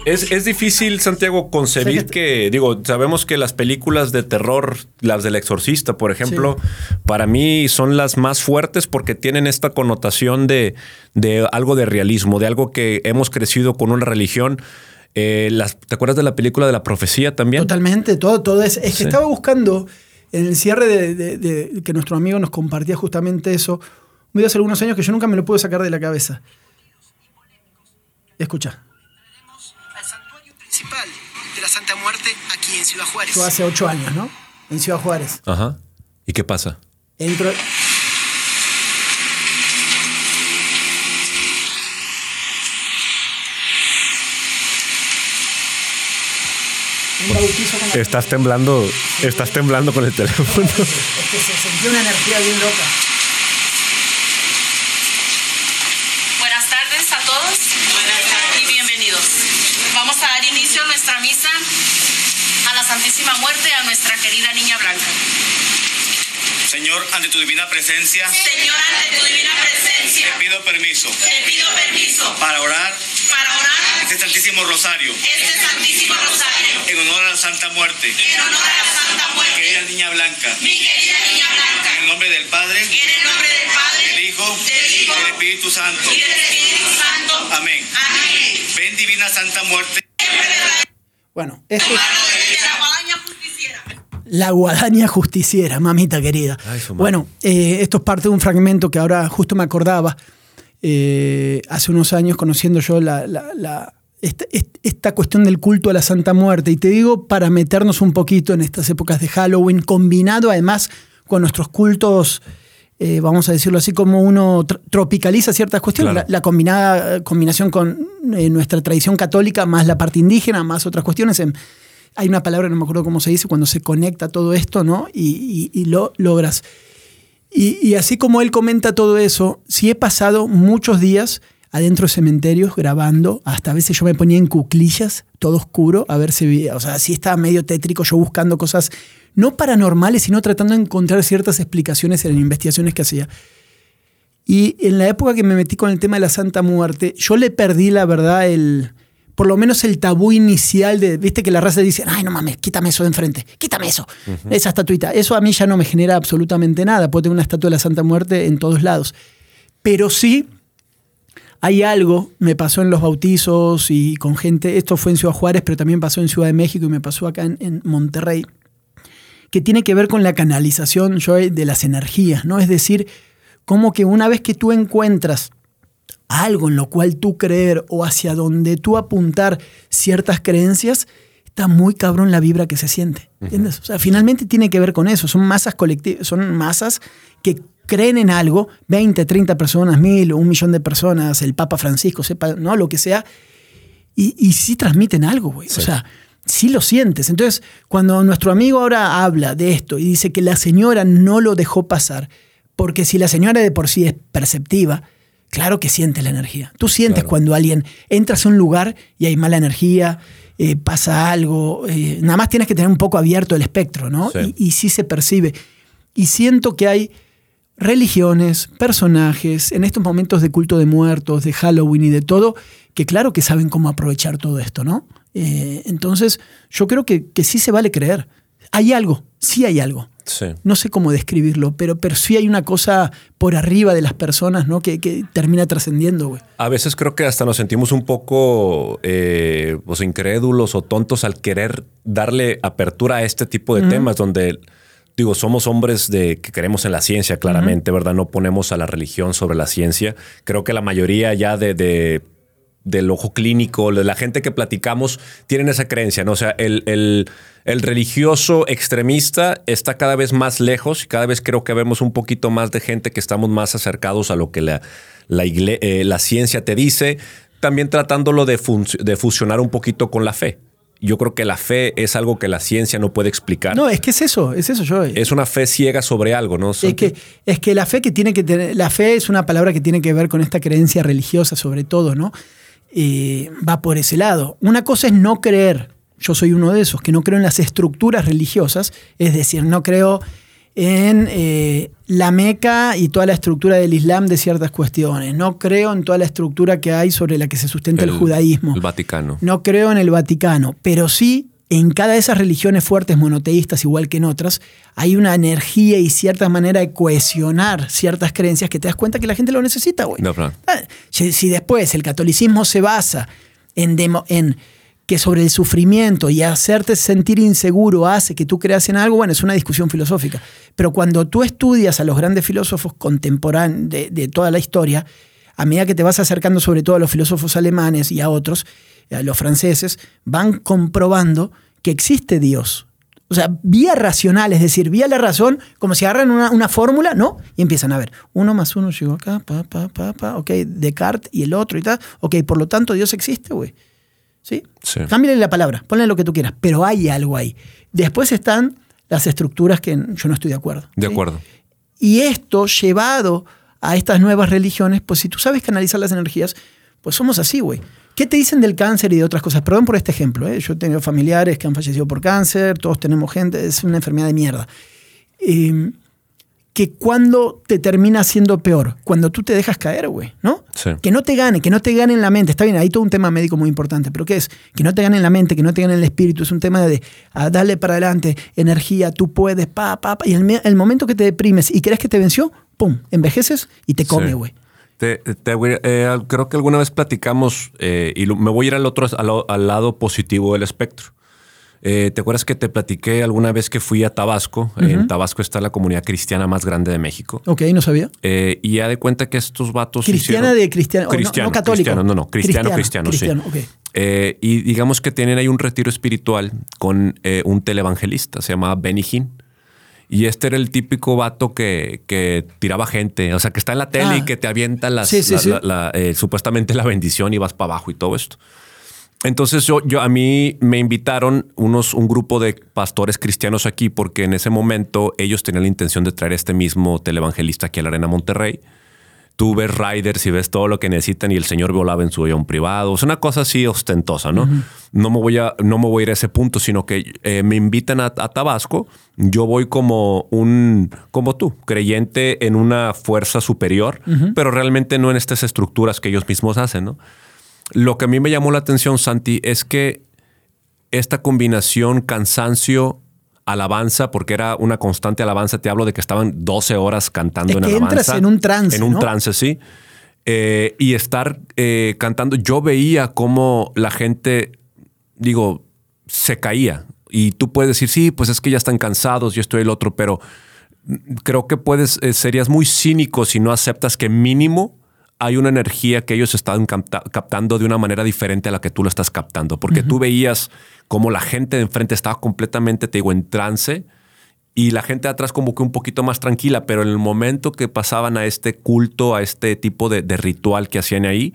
Es, es difícil, Santiago, concebir Fíjate. que, digo, sabemos que las películas de terror, las del exorcista, por ejemplo, para mí son las más fuertes porque tienen esta connotación de, de algo de realismo, de algo que hemos crecido con una religión. Eh, las- ¿Te acuerdas de la película de la profecía también? Totalmente, todo, todo es. Es Sí. que estaba buscando en el cierre de, de- de- que nuestro amigo nos compartía justamente eso. Muy hace algunos años que yo nunca me lo pude sacar de la cabeza. Escucha, al santuario principal de la Santa Muerte aquí en Ciudad Juárez. fue hace ocho años, ¿no? En Ciudad Juárez. Ajá. ¿Y qué pasa? Entro. Bautizo con la- Estás temblando, estás temblando con el teléfono. Es que se sentía una energía bien loca. Buenas tardes a todos y bienvenidos. Vamos a dar inicio a nuestra misa a la Santísima Muerte, a nuestra querida Niña Blanca. Señor, ante tu divina presencia, Señor, ante tu divina presencia, te pido permiso te pido permiso para orar este Santísimo Rosario este Santísimo Rosario en honor a la Santa Muerte, en honor a la Santa Muerte, querida Niña Blanca, mi querida Niña Blanca, en el nombre del Padre, en el nombre del del Padre, Hijo del Hijo y del Espíritu Santo. y del Espíritu Santo. Amén. Amén. Ven, divina Santa Muerte. Bueno, esto es la guadaña justiciera. la guadaña justiciera, mamita querida. Ay, bueno, eh, esto es parte de un fragmento que ahora justo me acordaba. Eh, hace unos años conociendo yo la, la- la- esta, est- esta cuestión del culto a la Santa Muerte. Y te digo para meternos un poquito en estas épocas de Halloween, combinado además con nuestros cultos, eh, vamos a decirlo así, como uno tr- tropicaliza ciertas cuestiones. Claro. La, la combinada, eh, combinación con eh, nuestra tradición católica, más la parte indígena, más otras cuestiones. En- hay una palabra, no me acuerdo cómo se dice, cuando se conecta todo esto, ¿no? Y, y- y lo logras. Y, y así como él comenta todo eso, sí he pasado muchos días adentro de cementerios grabando, hasta a veces yo me ponía en cuclillas, todo oscuro, a ver si veía, o sea, sí estaba medio tétrico yo buscando cosas no paranormales, sino tratando de encontrar ciertas explicaciones en las investigaciones que hacía. Y en la época que me metí con el tema de la Santa Muerte, yo le perdí, la verdad, el, por lo menos el tabú inicial de, viste que la raza dice, ay, no mames, quítame eso de enfrente, quítame eso, esa estatuita. Eso a mí ya no me genera absolutamente nada. Puedo tener una estatua de la Santa Muerte en todos lados. Pero sí hay algo, me pasó en los bautizos y con gente, esto fue en Ciudad Juárez, pero también pasó en Ciudad de México y me pasó acá en, en Monterrey, que tiene que ver con la canalización Joey, de las energías, ¿no? Es decir, como que una vez que tú encuentras algo en lo cual tú creer o hacia donde tú apuntar ciertas creencias, está muy cabrón la vibra que se siente. ¿Entiendes? O sea, finalmente tiene que ver con eso. Son masas colectivas, son masas que creen en algo, 20, 30 personas, mil, un millón de personas, el Papa Francisco, sepa, ¿no? Lo que sea, y, y sí transmiten algo, güey. O sea, sí lo sientes. Entonces, cuando nuestro amigo ahora habla de esto y dice que la señora no lo dejó pasar, porque si la señora de por sí es perceptiva, claro que sientes la energía. Tú sientes Claro. cuando alguien entras a un lugar y hay mala energía, eh, pasa algo, eh, nada más tienes que tener un poco abierto el espectro, ¿no? Sí. Y, y sí se percibe. Y siento que hay religiones, personajes, en estos momentos de culto de muertos, de Halloween y de todo, que claro que saben cómo aprovechar todo esto, ¿no? Eh, entonces, yo creo que, que sí se vale creer. Hay algo, sí hay algo. Sí. No sé cómo describirlo, pero, pero sí hay una cosa por arriba de las personas, ¿no? Que, que termina trascendiendo, güey. A veces creo que hasta nos sentimos un poco eh, pues, incrédulos o tontos al querer darle apertura a este tipo de temas donde, digo, somos hombres de que creemos en la ciencia, claramente, ¿verdad? No ponemos a la religión sobre la ciencia. Creo que la mayoría ya de, de- del ojo clínico, de la gente que platicamos, tienen esa creencia, ¿no? O sea, el, el- el religioso extremista está cada vez más lejos y cada vez creo que vemos un poquito más de gente que estamos más acercados a lo que la, la, eh, la ciencia te dice, también tratándolo de, de fusionar un poquito con la fe. Yo creo que la fe es algo que la ciencia no puede explicar. No, es que es eso, es eso, yo. es una fe ciega sobre algo, ¿no? Es que, es que la fe que tiene que tener, la fe es una palabra que tiene que ver con esta creencia religiosa, sobre todo, ¿no? Eh, va por ese lado. Una cosa es no creer. Yo soy uno de esos, que no creo en las estructuras religiosas, es decir, no creo en eh, la Meca y toda la estructura del Islam de ciertas cuestiones. No creo en toda la estructura que hay sobre la que se sustenta el, judaísmo. El Vaticano. No creo en el Vaticano, pero sí en cada de esas religiones fuertes monoteístas, igual que en otras, hay una energía y cierta manera de cohesionar ciertas creencias que te das cuenta que la gente lo necesita, güey. No. Ah, Si, si después el catolicismo se basa en, demo- en que sobre el sufrimiento y hacerte sentir inseguro hace que tú creas en algo, bueno, es una discusión filosófica. Pero cuando tú estudias a los grandes filósofos contemporáneos de, toda la historia, a medida que te vas acercando sobre todo a los filósofos alemanes y a otros, a los franceses, van comprobando que existe Dios. O sea, vía racional, es decir, vía la razón, como si agarran una, una fórmula, ¿no? Y empiezan a ver, uno más uno llegó acá, pa, pa, pa, pa, ok, Descartes y el otro y tal, ok, por lo tanto Dios existe, güey. ¿Sí? Sí. Cámbiale la palabra, ponle lo que tú quieras, pero hay algo ahí. Después están las estructuras que yo no estoy de acuerdo. De ¿sí? acuerdo. Y esto llevado a estas nuevas religiones, pues si tú sabes canalizar las energías, pues somos así, güey. ¿Qué te dicen del cáncer y de otras cosas? Perdón por este ejemplo, ¿eh? yo tengo familiares que han fallecido por cáncer, todos tenemos gente, es una enfermedad de mierda. Eh, que cuando te termina siendo peor, cuando tú te dejas caer, güey, ¿no? Sí. Que no te gane, que no te gane en la mente. Está bien, hay todo un tema médico muy importante, pero ¿qué es? Que no te gane en la mente, que no te gane en el espíritu. Es un tema de a darle para adelante, energía, tú puedes, pa, pa, pa. Y el, me- el momento que te deprimes y crees que te venció, pum, envejeces y te come, Sí. güey. Te- te voy- eh, creo que alguna vez platicamos eh, y me voy a ir al otro al, al lado positivo del espectro. Eh, ¿Te acuerdas que te platiqué alguna vez que fui a Tabasco? En Tabasco está la comunidad cristiana más grande de México. Ok, no sabía. Eh, y ya de cuenta que estos vatos. Cristiana hicieron- de cristiano, no- Cristiano, no católico. cristiano, no, no, cristiano, cristiano, Cristiano, sí. Eh, y digamos que tienen ahí un retiro espiritual con un televangelista, se llamaba Benny Hinn. Y este era el típico vato que, que tiraba gente, o sea, que está en la tele Ah. y que te avienta las, Sí, sí, la- sí. la- la, eh, supuestamente la bendición y vas para abajo y todo esto. Entonces yo, yo a mí me invitaron unos, un grupo de pastores cristianos aquí porque en ese momento ellos tenían la intención de traer este mismo televangelista aquí a la Arena Monterrey. tú ves riders y ves todo lo que necesitan y el señor volaba en su avión privado. Es una cosa así ostentosa, ¿no? No me voy a, no me voy a ir a ese punto, sino que eh, me invitan a, a Tabasco. Yo voy como un, como tú, creyente en una fuerza superior, pero realmente no en estas estructuras que ellos mismos hacen, ¿no? Lo que a mí me llamó la atención, Santi, es que esta combinación cansancio alabanza, porque era una constante alabanza. Te hablo de que estaban 12 horas cantando Es en que alabanza. entras en un trance, En un ¿no? trance, sí. Eh, y estar eh, cantando. Yo veía cómo la gente, digo, se caía. Y tú puedes decir, sí, pues es que ya están cansados, yo estoy el otro, pero mm, creo que puedes, eh, serías muy cínico si no aceptas que mínimo hay una energía que ellos están capta- captando de una manera diferente a la que tú lo estás captando. Porque tú veías como la gente de enfrente estaba completamente, te digo, en trance y la gente de atrás como que un poquito más tranquila, pero en el momento que pasaban a este culto, a este tipo de, de ritual que hacían ahí,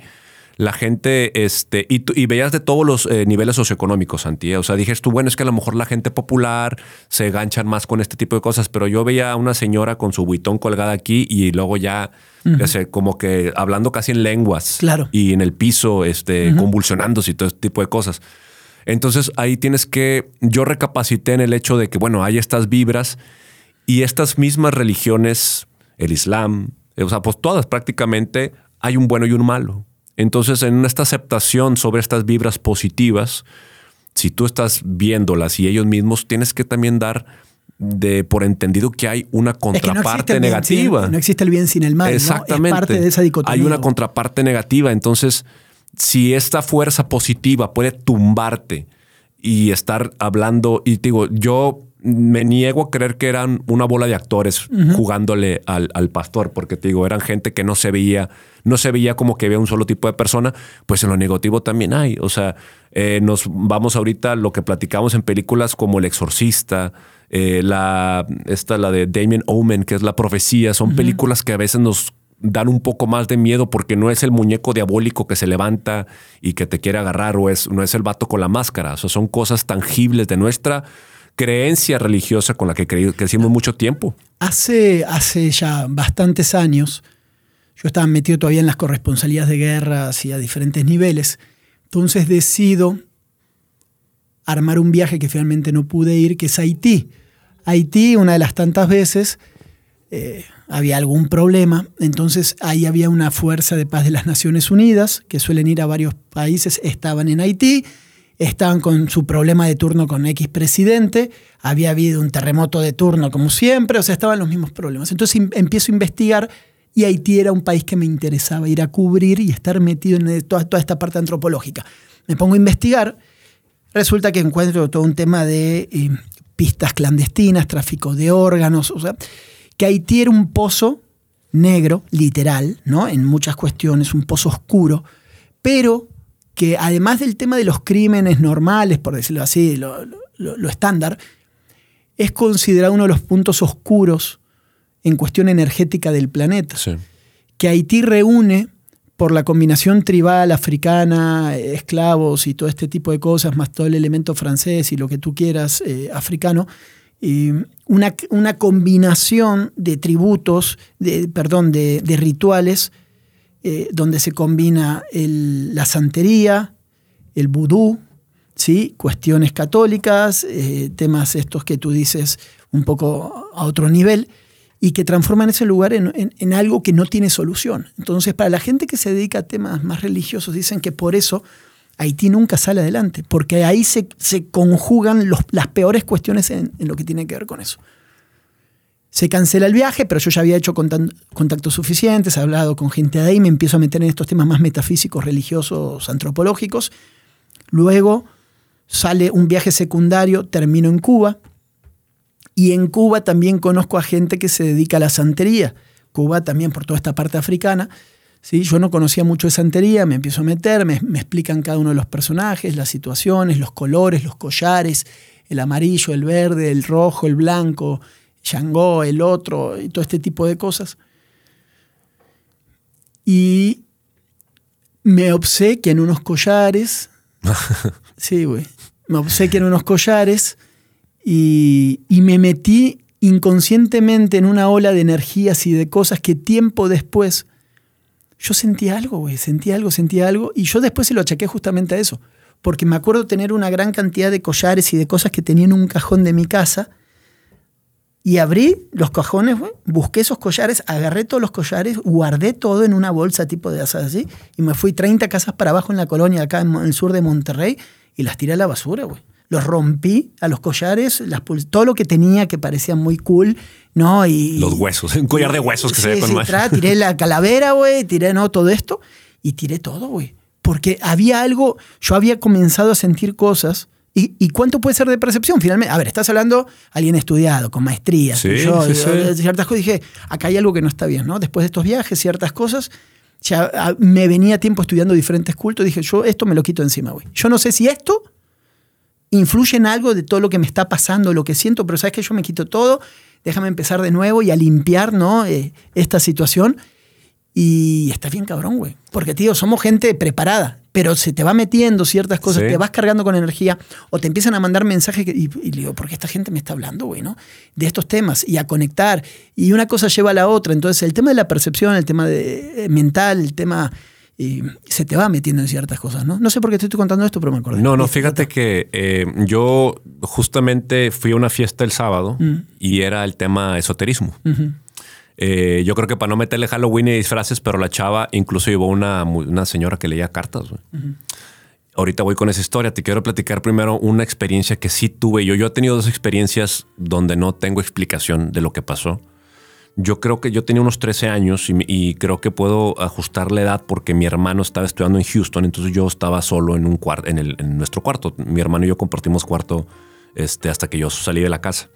la gente, este, y, y veías de todos los eh, niveles socioeconómicos, Santi. ¿eh? O sea, dijes tú, bueno, es que a lo mejor la gente popular se ganchan más con este tipo de cosas, pero yo veía a una señora con su buitón colgada aquí y luego ya, ya sé, como que hablando casi en lenguas. Claro. Y en el piso, este, convulsionándose y todo este tipo de cosas. Entonces ahí tienes que, yo recapacité en el hecho de que, bueno, hay estas vibras y estas mismas religiones, el Islam, eh, o sea, pues todas prácticamente hay un bueno y un malo. Entonces en esta aceptación sobre estas vibras positivas, si tú estás viéndolas y ellos mismos, tienes que también dar de por entendido que hay una Es que no existe contraparte el negativa. no existe el bien sin el mal. ¿no? Exactamente. Es parte de esa dicotomía. Hay una contraparte negativa. Entonces, si esta fuerza positiva puede tumbarte y estar hablando, y te digo, yo me niego a creer que eran una bola de actores jugándole al, al pastor, porque te digo, eran gente que no se veía, no se veía como que había un solo tipo de persona, pues en lo negativo también hay. O sea, eh, nos vamos ahorita a lo que platicamos en películas como El Exorcista, eh, la, esta, la de Damien Omen, que es La Profecía, son películas que a veces nos dan un poco más de miedo porque no es el muñeco diabólico que se levanta y que te quiere agarrar o es, no es el vato con la máscara. O sea, son cosas tangibles de nuestra creencia religiosa con la que cre- crecimos mucho tiempo. Hace, hace ya bastantes años, yo estaba metido todavía en las corresponsalías de guerras y a diferentes niveles. Entonces decido armar un viaje que finalmente no pude ir, que es Haití. Haití, una de las tantas veces, eh, había algún problema. Entonces ahí había una fuerza de paz de las Naciones Unidas, que suelen ir a varios países, estaban en Haití, estaban con su problema de turno con X presidente, había habido un terremoto de turno como siempre, o sea, estaban los mismos problemas. Entonces em- empiezo a investigar y Haití era un país que me interesaba ir a cubrir y estar metido en toda, toda esta parte antropológica. Me pongo a investigar, resulta que encuentro todo un tema de eh, pistas clandestinas, tráfico de órganos, o sea, que Haití era un pozo negro, literal, ¿no? En muchas cuestiones, un pozo oscuro, pero que además del tema de los crímenes normales, por decirlo así, lo, lo- lo estándar, es considerado uno de los puntos oscuros en cuestión energética del planeta. Que Haití reúne por la combinación tribal africana, esclavos y todo este tipo de cosas, más todo el elemento francés y lo que tú quieras eh, africano, una, una combinación de tributos, de, perdón, de, de rituales, eh, donde se combina la santería, el vudú, ¿sí? cuestiones católicas, eh, temas estos que tú dices un poco a otro nivel, y que transforman ese lugar en, algo que no tiene solución. Entonces, para la gente que se dedica a temas más religiosos, dicen que por eso Haití nunca sale adelante, porque ahí se, conjugan las peores cuestiones en lo que tiene que ver con eso. Se cancela el viaje, pero yo ya había hecho contactos suficientes, hablado con gente de ahí, me empiezo a meter en estos temas más metafísicos, religiosos, antropológicos. Luego sale un viaje secundario, termino en Cuba, y en Cuba también conozco a gente que se dedica a la santería. Cuba también por toda esta parte africana. ¿sí? Yo no conocía mucho de santería, me empiezo a meter, me, me explican cada uno de los personajes, las situaciones, los colores, los collares, el amarillo, el verde, el rojo, el blanco, Shango, el otro, y todo este tipo de cosas. Y me obsequian unos collares. sí, güey. Me obsequian unos collares y, y me metí inconscientemente en una ola de energías y de cosas que tiempo después yo sentí algo, güey, sentí algo, sentí algo. Y yo después se lo achaqué justamente a eso. Porque me acuerdo tener una gran cantidad de collares y de cosas que tenía en un cajón de mi casa. Y abrí los cajones, güey, busqué esos collares, agarré todos los collares, guardé todo en una bolsa tipo de asas así. Y me fui 30 casas para abajo en la colonia, acá en el sur de Monterrey, y las tiré a la basura, güey. Los rompí a los collares, las todo lo que tenía que parecía muy cool, ¿no? Y, Los huesos, un collar de huesos que se ve con sí, más. tra- tiré la calavera, güey, tiré no, todo esto y tiré todo, güey. Porque había algo, yo había comenzado a sentir cosas. ¿Y, y cuánto puede ser de percepción? Finalmente, a ver, estás hablando alguien estudiado, con maestría. Sí, yo, sí, sí. ciertas cosas dije, acá hay algo que no está bien, ¿no? Después de estos viajes, ciertas cosas, ya me venía tiempo estudiando diferentes cultos, dije, yo esto me lo quito encima, güey. Yo no sé si esto influye en algo de todo lo que me está pasando, lo que siento, pero sabes que yo me quito todo, déjame empezar de nuevo y a limpiar, ¿no? Eh, esta situación. Y está bien cabrón, güey. Porque, tío, somos gente preparada, pero se te va metiendo ciertas cosas, Sí. te vas cargando con energía o te empiezan a mandar mensajes que- y, y digo, ¿por qué esta gente me está hablando, güey, no? De estos temas y a conectar. Y una cosa lleva a la otra. Entonces, el tema de la percepción, el tema de, eh, mental, el tema... eh, se te va metiendo en ciertas cosas, ¿no? No sé por qué te estoy contando esto, pero me acordé. No, no, fíjate que eh, yo justamente fui a una fiesta el sábado Mm. y era el tema esoterismo. Eh, yo creo que para no meterle Halloween y disfraces, pero la chava incluso llevó una, una señora que leía cartas. güey. Ahorita voy con esa historia. Te quiero platicar primero una experiencia que sí tuve. Yo, yo he tenido dos experiencias donde no tengo explicación de lo que pasó. Yo creo que yo tenía unos 13 años y, y creo que puedo ajustar la edad porque mi hermano estaba estudiando en Houston, entonces yo estaba solo en un cuarto, en nuestro cuarto. Mi hermano y yo compartimos cuarto este, hasta que yo salí de la casa.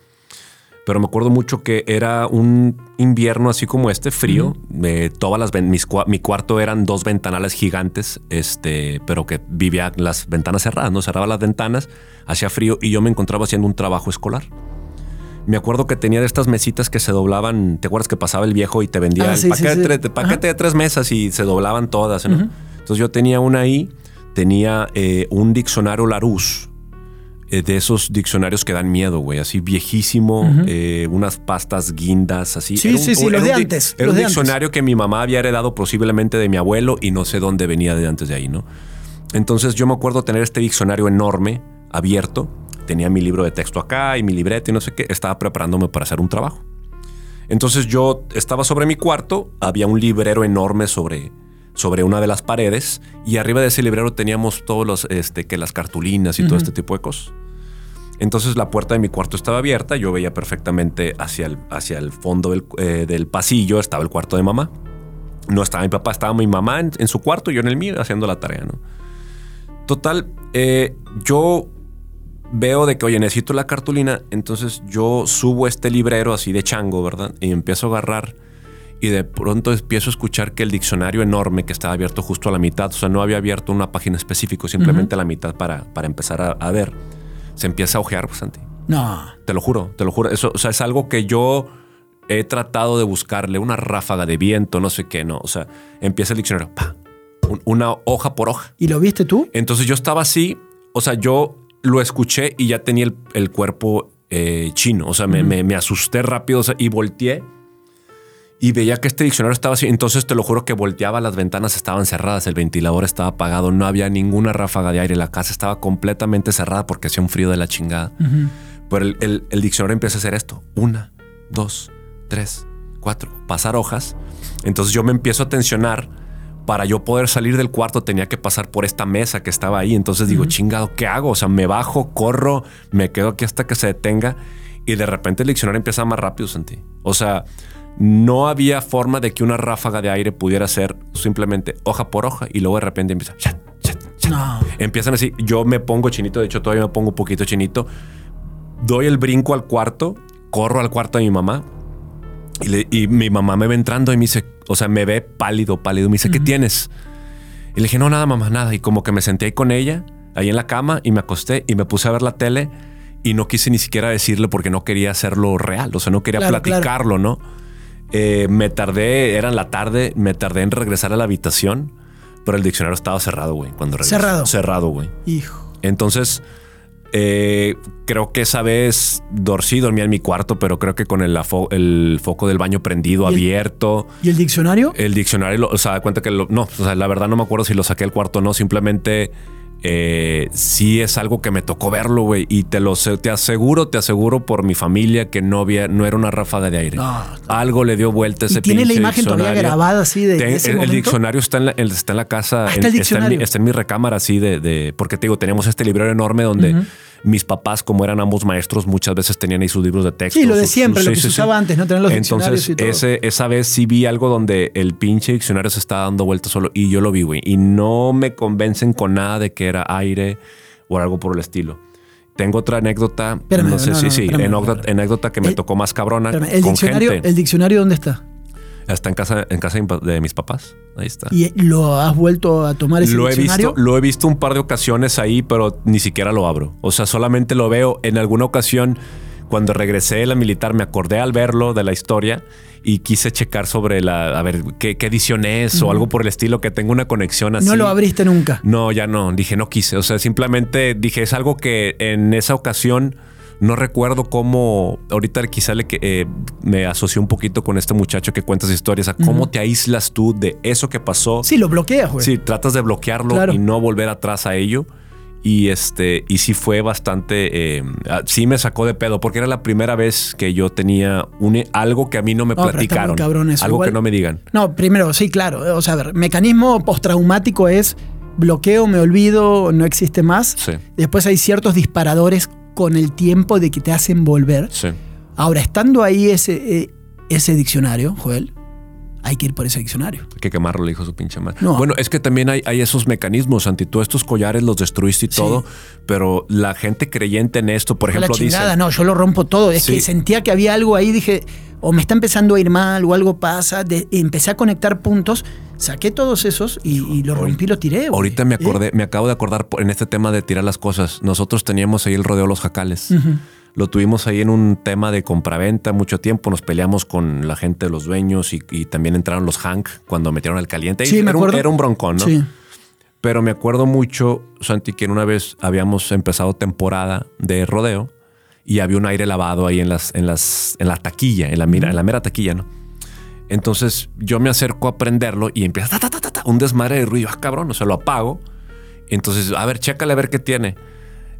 Pero me acuerdo mucho que era un invierno así como este, frío. Eh, todas las mis mi cuarto eran dos ventanales gigantes, este, pero que vivía las ventanas cerradas, no cerraba las ventanas, hacía frío y yo me encontraba haciendo un trabajo escolar. Me acuerdo que tenía de estas mesitas que se doblaban. ¿Te acuerdas que pasaba el viejo y te vendía Ah, el sí, paquete, sí. de- de- paquete de tres mesas y se doblaban todas? ¿no? Entonces yo tenía una ahí, tenía eh, un diccionario Larousse, eh, de esos diccionarios que dan miedo, güey, así viejísimo, eh, unas pastas guindas, así. Sí, Era un- sí, sí, los de antes, Era un antes. diccionario que mi mamá había heredado posiblemente de mi abuelo y no sé dónde venía de antes de ahí, ¿no? Entonces yo me acuerdo tener este diccionario enorme, abierto. Tenía mi libro de texto acá y mi libreta y no sé qué. Estaba preparándome para hacer un trabajo. Entonces yo estaba sobre mi cuarto, había un librero enorme sobre, sobre una de las paredes y arriba de ese librero teníamos todos los, este, que las cartulinas y todo este tipo de cosas. Entonces la puerta de mi cuarto estaba abierta, yo veía perfectamente hacia el, hacia el fondo del, eh, del pasillo, estaba el cuarto de mamá. No estaba mi papá, estaba mi mamá en, en su cuarto y yo en el mío haciendo la tarea, ¿no? Total, eh, yo veo de que, oye, necesito la cartulina, entonces yo subo este librero así de chango, ¿verdad? Y empiezo a agarrar y de pronto empiezo a escuchar que el diccionario enorme que estaba abierto justo a la mitad, o sea, no había abierto una página específica, simplemente a la mitad para, para empezar a, a ver, se empieza a ojear, pues, Santi. No. Te lo juro, te lo juro. Eso, o sea, es algo que yo he tratado de buscarle, una ráfaga de viento, no sé qué, no. O sea, empieza el diccionario, pa, un- una hoja por hoja. ¿Y lo viste tú? Entonces yo estaba así, o sea, yo lo escuché y ya tenía el, el cuerpo eh, chino, o sea, me, me- me asusté rápido o sea, y volteé y veía que este diccionario estaba así. Entonces te lo juro que volteaba, las ventanas estaban cerradas, el ventilador estaba apagado, no había ninguna ráfaga de aire, la casa estaba completamente cerrada porque hacía un frío de la chingada. Pero el, el- el diccionario empieza a hacer esto, una, dos, tres, cuatro, pasar hojas. Entonces yo me empiezo a tensionar. Para yo poder salir del cuarto tenía que pasar por esta mesa que estaba ahí. Entonces digo, chingado, ¿qué hago? O sea, me bajo, corro, me quedo aquí hasta que se detenga. Y de repente el diccionario empieza más rápido, Santi. O sea, no había forma de que una ráfaga de aire pudiera ser simplemente hoja por hoja y luego de repente empieza. chat, chat, chat. No. Empiezan así. Yo me pongo chinito, de hecho, todavía me pongo un poquito chinito. Doy el brinco al cuarto, corro al cuarto de mi mamá y, le- y mi mamá me ve entrando y me dice, o sea, me ve pálido, pálido. Me dice, ¿qué tienes? Y le dije, no, nada, mamá, nada. Y como que me senté ahí con ella, ahí en la cama, y me acosté y me puse a ver la tele y no quise ni siquiera decirle porque no quería hacerlo real, o sea, no quería Claro, claro. platicarlo, ¿no? Eh, me tardé, era en la tarde, me tardé en regresar a la habitación, pero el diccionario estaba cerrado, güey, cuando regresé. Cerrado. Cerrado, güey. Hijo. Entonces, Eh, creo que esa vez Dorcí dormía en mi cuarto, pero creo que con el, el foco del baño prendido, ¿Y el- abierto. ¿Y el diccionario? El diccionario, lo- o sea, da cuenta que lo- no, o sea, la verdad no me acuerdo si lo saqué al cuarto o no, simplemente eh, sí es algo que me tocó verlo, güey, y te lo te aseguro, te aseguro por mi familia que no había, no era una ráfaga de aire. No, algo le dio vuelta a ¿Y ese tiene la imagen todavía grabada así de, de Ten- ese el, diccionario está en la, el- está en la casa, Ah, está en- el está, en mi, diccionario. está en mi recámara así de, de- porque te digo, teníamos este librero enorme donde mis papás, como eran ambos maestros, muchas veces tenían ahí sus libros de texto. Sí, lo de sus- siempre, lo sí, que se sí, sí. usaba antes, no tener los Entonces, diccionarios y todo. ese, esa vez sí vi algo donde el pinche diccionario se estaba dando vueltas solo y yo lo vi, güey. Y no me convencen con nada de que era aire o algo por el estilo. Tengo otra anécdota, Espérame, no sé no, sí, espérame, anécdota, que me El- tocó más cabrona Espérame, el, con diccionario, gente. ¿El diccionario dónde está? Está en casa, en casa de mis papás. Ahí está. ¿Y lo has vuelto a tomar ese Lo he, visto, lo he visto un par de ocasiones ahí, pero ni siquiera lo abro. O sea, solamente lo veo en alguna ocasión. Cuando regresé de la militar, me acordé al verlo de la historia y quise checar sobre la, a ver, qué, qué edición es o algo por el estilo, que tenga una conexión así. No lo abriste nunca. No, ya no. Dije, no quise. O sea, simplemente dije, es algo que en esa ocasión no recuerdo cómo. Ahorita quizá le, eh, me asoció un poquito con este muchacho que cuentas historias. A cómo te aíslas tú de eso que pasó. Sí, lo bloqueas, güey. Sí, tratas de bloquearlo Claro. y no volver atrás a ello. Y este, y sí fue bastante, eh, ah, sí me sacó de pedo, porque era la primera vez que yo tenía un, algo que a mí no me No, platicaron. cabrón eso. algo Igual- que no me digan. No, primero, sí, claro. O sea, a ver, mecanismo postraumático es bloqueo, me olvido, no existe más. Sí, Después hay ciertos disparadores con el tiempo de que te hacen volver. sí. Ahora, estando ahí ese, eh, ese diccionario, Joel, hay que ir por ese diccionario. Hay que quemarlo, le dijo su pinche madre. No. Bueno, es que también hay, hay esos mecanismos, Santi. Tú estos collares los destruiste y Sí. todo, pero la gente creyente en esto, por la ejemplo, dice. no, yo lo rompo todo. Es Sí. que sentía que había algo ahí, dije, o me está empezando a ir mal o algo pasa. de- empecé a conectar puntos, saqué todos esos y, y lo rompí, lo tiré. Ahorita me ¿Eh? acordé, me acabo de acordar en este tema de tirar las cosas. Nosotros teníamos ahí el rodeo Los Jacales. Ujú. Lo tuvimos ahí en un tema de compraventa mucho tiempo. Nos peleamos con la gente de los dueños y, y también entraron los Hank cuando metieron al caliente. Sí, me era, un, acuerdo. era un broncón, ¿no? Sí. Pero me acuerdo mucho, Santi, que una vez habíamos empezado temporada de rodeo y había un aire lavado ahí en las, en las, en la taquilla, en la mira, en la mera taquilla, ¿no? Entonces yo me acerco a prenderlo y empieza ta, ta, ta, ta, ta, un desmadre de ruido. Ah, cabrón, o sea, lo apago. Entonces, a ver, chécale a ver qué tiene.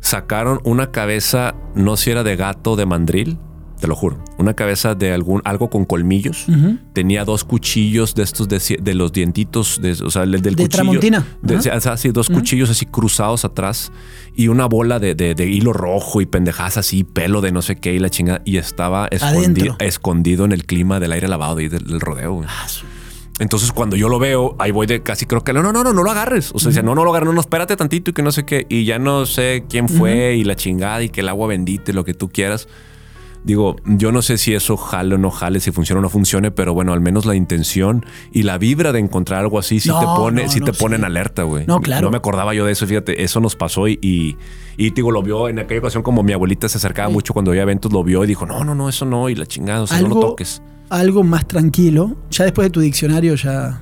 Sacaron una cabeza, no sé si era de gato de mandril, te lo juro. Una cabeza de algún, algo con colmillos. Tenía dos cuchillos de estos de, los dientitos, de, o sea, el del De cuchillo. Tramontina. De- así, dos cuchillos así cruzados atrás y una bola de, hilo rojo y pendejadas así, pelo de no sé qué y la chingada. Y estaba escondi- Adentro. escondido en el clima del aire lavado ahí del, del rodeo. güey. Entonces, cuando yo lo veo, ahí voy de casi creo que no, no, no, no, no lo agarres. O sea, decía, no, no lo agarres, no, no, espérate tantito y que no sé qué. Y ya no sé quién fue y la chingada y que el agua bendita y lo que tú quieras. Digo, yo no sé si eso jale o no jale, si funciona o no funcione, pero bueno, al menos la intención y la vibra de encontrar algo así sí No, te pone, no, sí no, te pone sí. en alerta, güey. No, claro. No me acordaba yo de eso, fíjate, eso nos pasó y, y, y, digo, lo vio en aquella ocasión como mi abuelita se acercaba Sí. mucho cuando había eventos, lo vio y dijo, no, no, no, eso no, y la chingada, o sea, no lo toques. algo más tranquilo. Ya después de tu diccionario ya,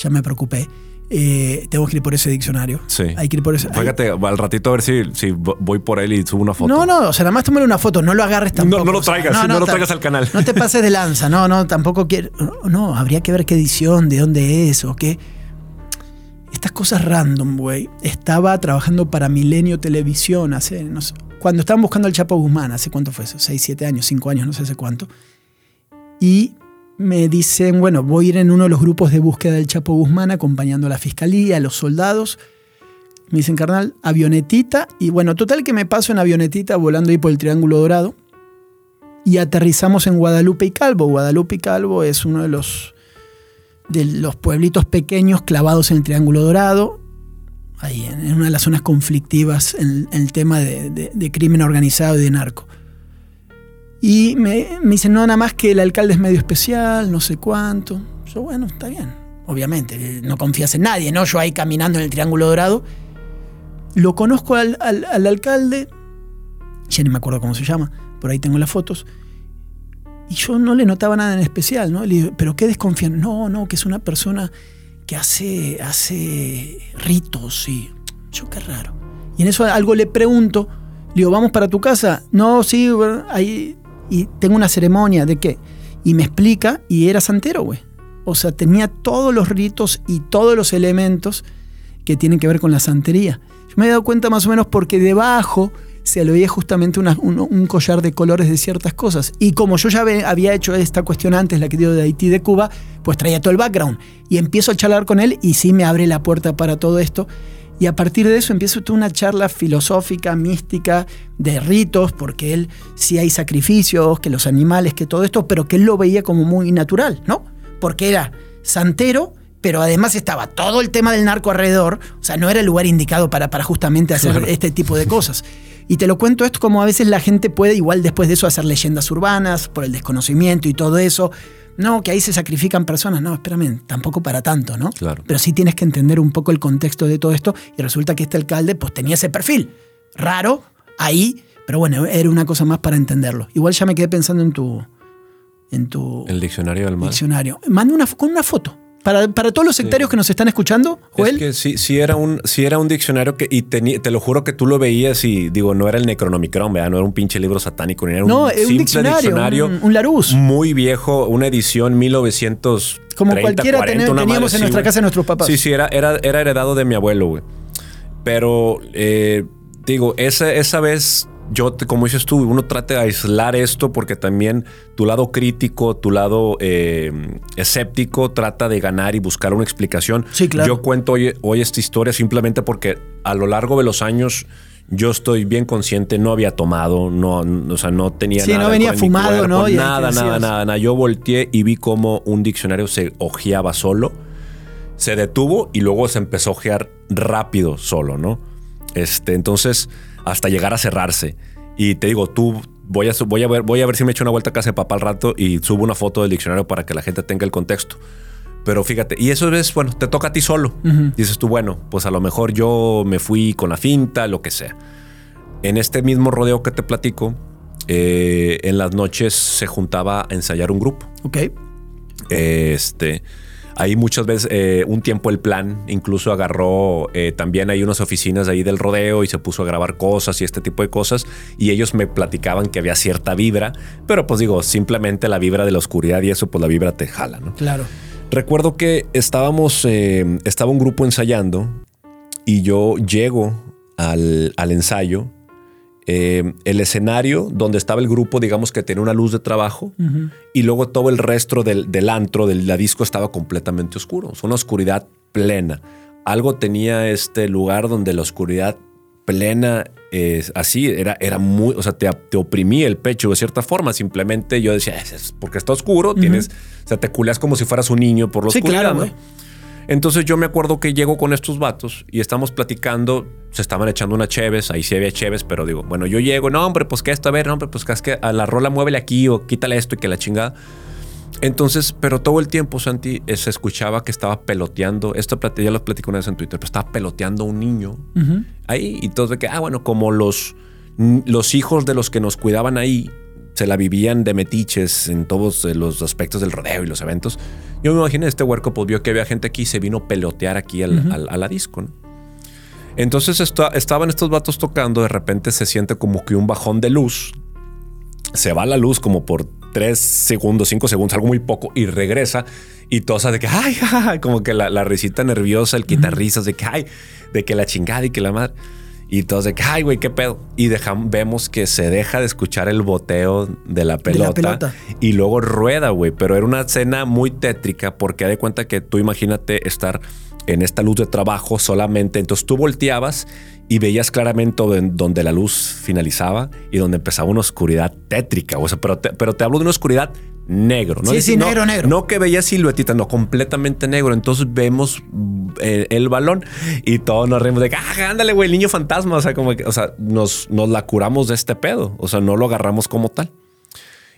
ya me preocupé. Eh, tengo que ir por ese diccionario. Sí. Hay que ir por ese. Fíjate, al ratito a ver si, si voy por él y subo una foto. No, no, o sea, nada más tomar una foto, no lo agarres tampoco. no lo o sea, traigas, no lo traigas al canal. No te pases de lanza, no, no, tampoco quiero. No, no, habría que ver qué edición, de dónde es o qué. Estas cosas random, güey. Estaba trabajando para Milenio Televisión hace, no sé, cuando estaban buscando al Chapo Guzmán, hace cuánto fue eso, 6, 7 años, 5 años, no sé hace cuánto. Y me dicen, bueno, voy a ir en uno de los grupos de búsqueda del Chapo Guzmán acompañando a la fiscalía, a los soldados. Me dicen, carnal, avionetita. Y bueno, total que me paso en avionetita volando ahí por el Triángulo Dorado. Y aterrizamos en Guadalupe y Calvo. Guadalupe y Calvo es uno de los, de los pueblitos pequeños clavados en el Triángulo Dorado. Ahí, en una de las zonas conflictivas en, el tema de crimen organizado y de narco. Y me, me dicen, no, nada más que el alcalde es medio especial, no sé cuánto. Yo, bueno, está bien. Obviamente, eh, no confías en nadie, ¿no? Yo ahí caminando en el Triángulo Dorado. Lo conozco al, al- al alcalde, ya ni me acuerdo cómo se llama, por ahí tengo las fotos. Y yo no le notaba nada en especial, ¿no? Le digo, ¿pero qué desconfían? No, no, que es una persona que hace, hace ritos y yo qué raro. Y en eso algo le pregunto, Le digo, ¿vamos para tu casa? No, sí, ahí. Y tengo una ceremonia de qué. Y me explica, y era santero, güey. O sea, tenía todos los ritos y todos los elementos que tienen que ver con la santería. Yo me he dado cuenta más o menos porque debajo se le veía justamente un, collar de colores de ciertas cosas. Y como yo ya había hecho esta cuestión antes, la que dio de Haití de Cuba, pues traía todo el background. Y empiezo a charlar con él y sí me abre la puerta para todo esto. Y a partir de eso empiezo toda una charla filosófica, mística, de ritos, porque él sí hay sacrificios, que los animales, que todo esto, pero que él lo veía como muy natural, ¿no? Porque era santero, pero además estaba todo el tema del narco alrededor, o sea, no era el lugar indicado para, para justamente hacer este tipo de cosas. Y te lo cuento esto como a veces la gente puede igual después de eso hacer leyendas urbanas por el desconocimiento y todo eso. No, que ahí se sacrifican personas. No, espérame, tampoco para tanto, ¿no? Claro. Pero sí tienes que entender un poco el contexto de todo esto y resulta que este alcalde pues tenía ese perfil. Raro, ahí, pero bueno, era una cosa más para entenderlo. Igual ya me quedé pensando en tu, en tu El diccionario del mal. diccionario. Manda una, con una foto. Para, para todos los sectarios que nos están escuchando, Joel. Es que sí, sí era un, sí era un diccionario que, y te lo juro que tú lo veías y digo, no era el Necronomicron, ¿verdad? No era un pinche libro satánico, ni era No, un es un simple diccionario, un- un Larousse. Muy viejo, una edición 1900. Como cualquiera tener- teníamos en nuestra casa nuestros papás. Sí, sí, era, era, era heredado de mi abuelo, güey. Pero, eh, digo, esa, esa vez, yo, como dices tú, uno trata de aislar esto porque también tu lado crítico, tu lado eh, escéptico, trata de ganar y buscar una explicación. Sí, claro. Yo cuento hoy, hoy esta historia simplemente porque a lo largo de los años yo estoy bien consciente, no había tomado, no, o sea, no tenía Sí, nada. no venía fumado, cuerpo, ¿no? Nada, nada, nada, nada. Yo volteé y vi cómo un diccionario se ojeaba solo se detuvo y luego se empezó a ojear rápido solo, ¿no? Este, entonces, hasta llegar a cerrarse. Y te digo, tú voy a, voy a ver, voy a ver si me echo una vuelta a casa de papá al rato y subo una foto del diccionario para que la gente tenga el contexto. Pero fíjate, y eso es, bueno, te toca a ti solo. Dices tú, bueno, pues a lo mejor yo me fui con la finta, lo que sea. En este mismo rodeo que te platico, eh, en las noches se juntaba a ensayar un grupo. Ok. Este, ahí muchas veces, eh, un tiempo el plan incluso agarró eh, también hay unas oficinas ahí del rodeo y se puso a grabar cosas y este tipo de cosas. Y ellos me platicaban que había cierta vibra, pero pues digo, simplemente la vibra de la oscuridad y eso, pues la vibra te jala, ¿no? Claro. Recuerdo que estábamos, eh, estaba un grupo ensayando y yo llego al, al ensayo. Eh, el escenario donde estaba el grupo, digamos que tenía una luz de trabajo y luego todo el resto del, del antro, del la disco, estaba completamente oscuro. Fue una oscuridad plena. Algo tenía este lugar donde la oscuridad plena, eh, así, era, era muy, o sea, te, te oprimía el pecho de cierta forma. Simplemente yo decía, "Es- porque está oscuro, tienes, o sea, te culeas como si fueras un niño por la Sí, oscuridad, claro, ¿no? Entonces yo me acuerdo que llego con estos vatos y estamos platicando, se estaban echando una cheves, ahí sí había cheves, pero digo, bueno, yo llego, no, hombre, pues que esto, a ver, no, hombre, pues que es que a la rola muévele aquí o quítale esto y que la chingada. Entonces, pero todo el tiempo, Santi, eh, se escuchaba que estaba peloteando, esto ya lo platicé una vez en Twitter, pero estaba peloteando un niño ahí y todos de que, ah, bueno, como los, los hijos de los que nos cuidaban ahí se la vivían de metiches en todos eh, los aspectos del rodeo y los eventos. Yo me imaginé, este huerco pues vio que había gente aquí y se vino a pelotear aquí al- al- a la disco, ¿no? Entonces esto- estaban estos vatos tocando, de repente se siente como que un bajón de luz, se va la luz como por tres segundos, cinco segundos, algo muy poco, y regresa y todos de que, ay, ay, como que la, la risita nerviosa, el quitarrisas de que, ay, de que la chingada y que la madre. Y todos de que, ay, güey, qué pedo. Y dejan, vemos que se deja de escuchar el boteo de la pelota. pelota. Y luego rueda, güey. Pero era una escena muy tétrica porque da de cuenta que tú imagínate estar en esta luz de trabajo solamente. Entonces tú volteabas y veías claramente don- donde la luz finalizaba y donde empezaba una oscuridad tétrica. O sea, pero te, pero te hablo de una oscuridad negro. ¿no? Sí, sí, no- negro, negro. No que veías siluetitas, no, completamente negro. Entonces vemos eh, el balón y todos nos reímos de que, ah, ándale, güey, el niño fantasma. O sea, como que, o sea, nos, nos la curamos de este pedo. O sea, no lo agarramos como tal.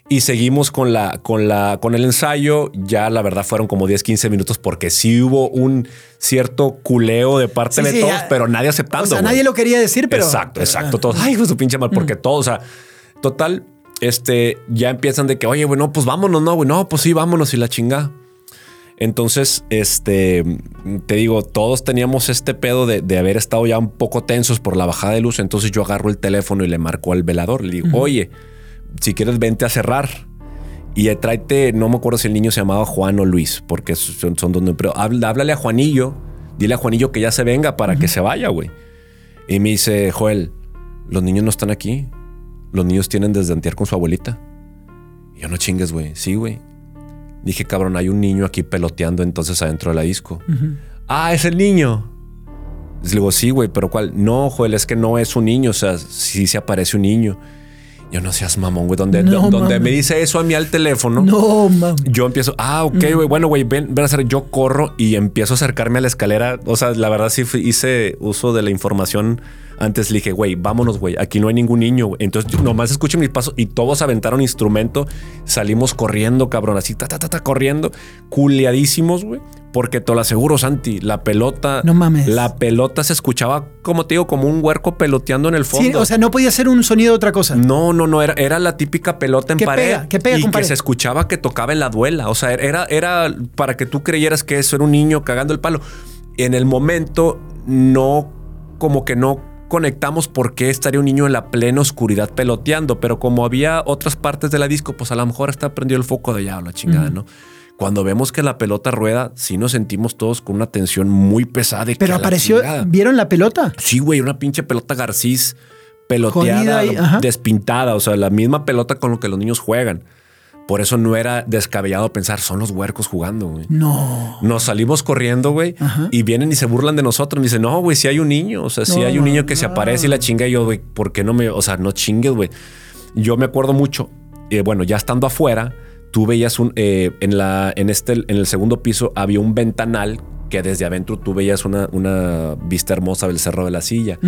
Y seguimos con la, con la, con el ensayo. Ya la verdad fueron como 10, 15 minutos porque sí hubo un cierto culeo de parte Sí, de sí, todos, ya. pero nadie aceptando. O sea, nadie lo quería decir, pero. Exacto, exacto. Todos, ay, hijo su pinche mal, porque todos, o sea, total, este, ya empiezan de que, oye, bueno, pues vámonos, no, güey, no, pues sí, vámonos y la chingada. Entonces, este, te digo, todos teníamos este pedo de, de haber estado ya un poco tensos por la bajada de luz. Entonces yo agarro el teléfono y le marco al velador. Le digo, oye, si quieres vente a cerrar. Y tráete, no me acuerdo si el niño se llamaba Juan o Luis, porque son, son donde, pero háblale a Juanillo, dile a Juanillo que ya se venga para que se vaya, güey. Y me dice, Joel, los niños no están aquí. Los niños tienen desde antier con su abuelita. Y yo no chingues, güey. Sí, güey. Dije, cabrón, hay un niño aquí peloteando entonces adentro de la disco. Ah, es el niño. Le digo, sí, güey, pero ¿cuál? No, Joel, es que no es un niño. O sea, sí se aparece un niño. Yo no seas mamón, güey. Donde, No, donde me dice eso a mí al teléfono. No, mames. Yo empiezo, ah, ok, güey, bueno, güey, ven, ven a hacer, yo corro y empiezo a acercarme a la escalera. O sea, la verdad sí hice uso de la información. Antes le dije, güey, vámonos, güey, aquí no hay ningún niño. güey. Entonces yo nomás escucho mis pasos y todos aventaron instrumento. Salimos corriendo, cabrón, así, ta, ta, ta, ta, corriendo, culiadísimos, güey. Porque te lo aseguro, Santi, la pelota. No mames. La pelota se escuchaba, como te digo, como un huerco peloteando en el fondo. Sí, o sea, no podía ser un sonido de otra cosa. No, no, no, era, era la típica pelota en Que pared. pega, que pega y con que pared. se escuchaba que tocaba en la duela. O sea, era, era para que tú creyeras que eso era un niño cagando el palo. En el momento, no, como que no conectamos por qué estaría un niño en la plena oscuridad peloteando. Pero como había otras partes de la disco, pues a lo mejor está prendido el foco de ya, la chingada, ¿no? Cuando vemos que la pelota rueda, sí nos sentimos todos con una tensión muy pesada. que Pero la apareció. ¿vieron la pelota? Sí, güey, una pinche pelota Garcís peloteada, despintada, o sea, la misma pelota con lo que los niños juegan. Por eso no era descabellado pensar, son los huercos jugando, güey. No. Nos salimos corriendo, güey, Ajá. y vienen y se burlan de nosotros. Me dicen, no, güey, si hay un niño, o sea, si No, hay un niño que se aparece y la chinga. Y yo, güey, ¿por qué no me, o sea, no chingues, güey? Yo me acuerdo mucho, eh, bueno, ya estando afuera, tú veías un, eh, en la, en este, en el segundo piso había un ventanal que desde adentro tú veías una, una vista hermosa del Cerro de la Silla.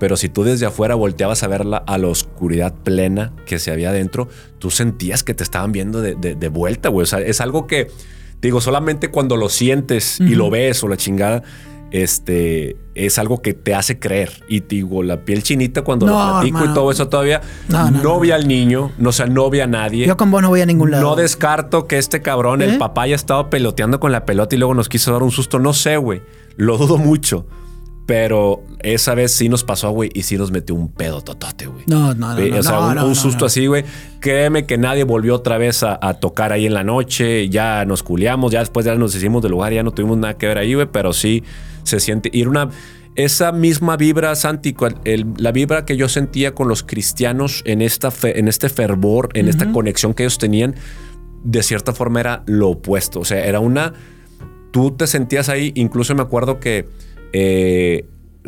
Pero si tú desde afuera volteabas a verla a la oscuridad plena que se había adentro, tú sentías que te estaban viendo de, de- de vuelta, güey. O sea, es algo que, digo, solamente cuando lo sientes y lo ves o la chingada, este, es algo que te hace creer. Y digo, la piel chinita cuando No, lo platico hermano. y todo eso todavía, No, no, vi al niño, no, o sea, no vi a nadie. Yo con vos no voy a ningún lado. No descarto que este cabrón, ¿Eh? el papá, haya estado peloteando con la pelota y luego nos quiso dar un susto. No sé, güey. Lo dudo mucho. Pero esa vez sí nos pasó, güey, y sí nos metió un pedo totote, güey. No, no, no. Eh, no, o sea, no, un, no, un no, susto así, güey. Créeme que nadie volvió otra vez a, a tocar ahí en la noche. Ya nos culiamos, ya después ya nos hicimos del lugar, ya no tuvimos nada que ver ahí, güey. Pero sí se siente. Y era una. Esa misma vibra, Santi, el- la vibra que yo sentía con los cristianos en, esta fe- en este fervor, en esta conexión que ellos tenían, de cierta forma era lo opuesto. O sea, era una. Tú te sentías ahí, incluso me acuerdo que. eh,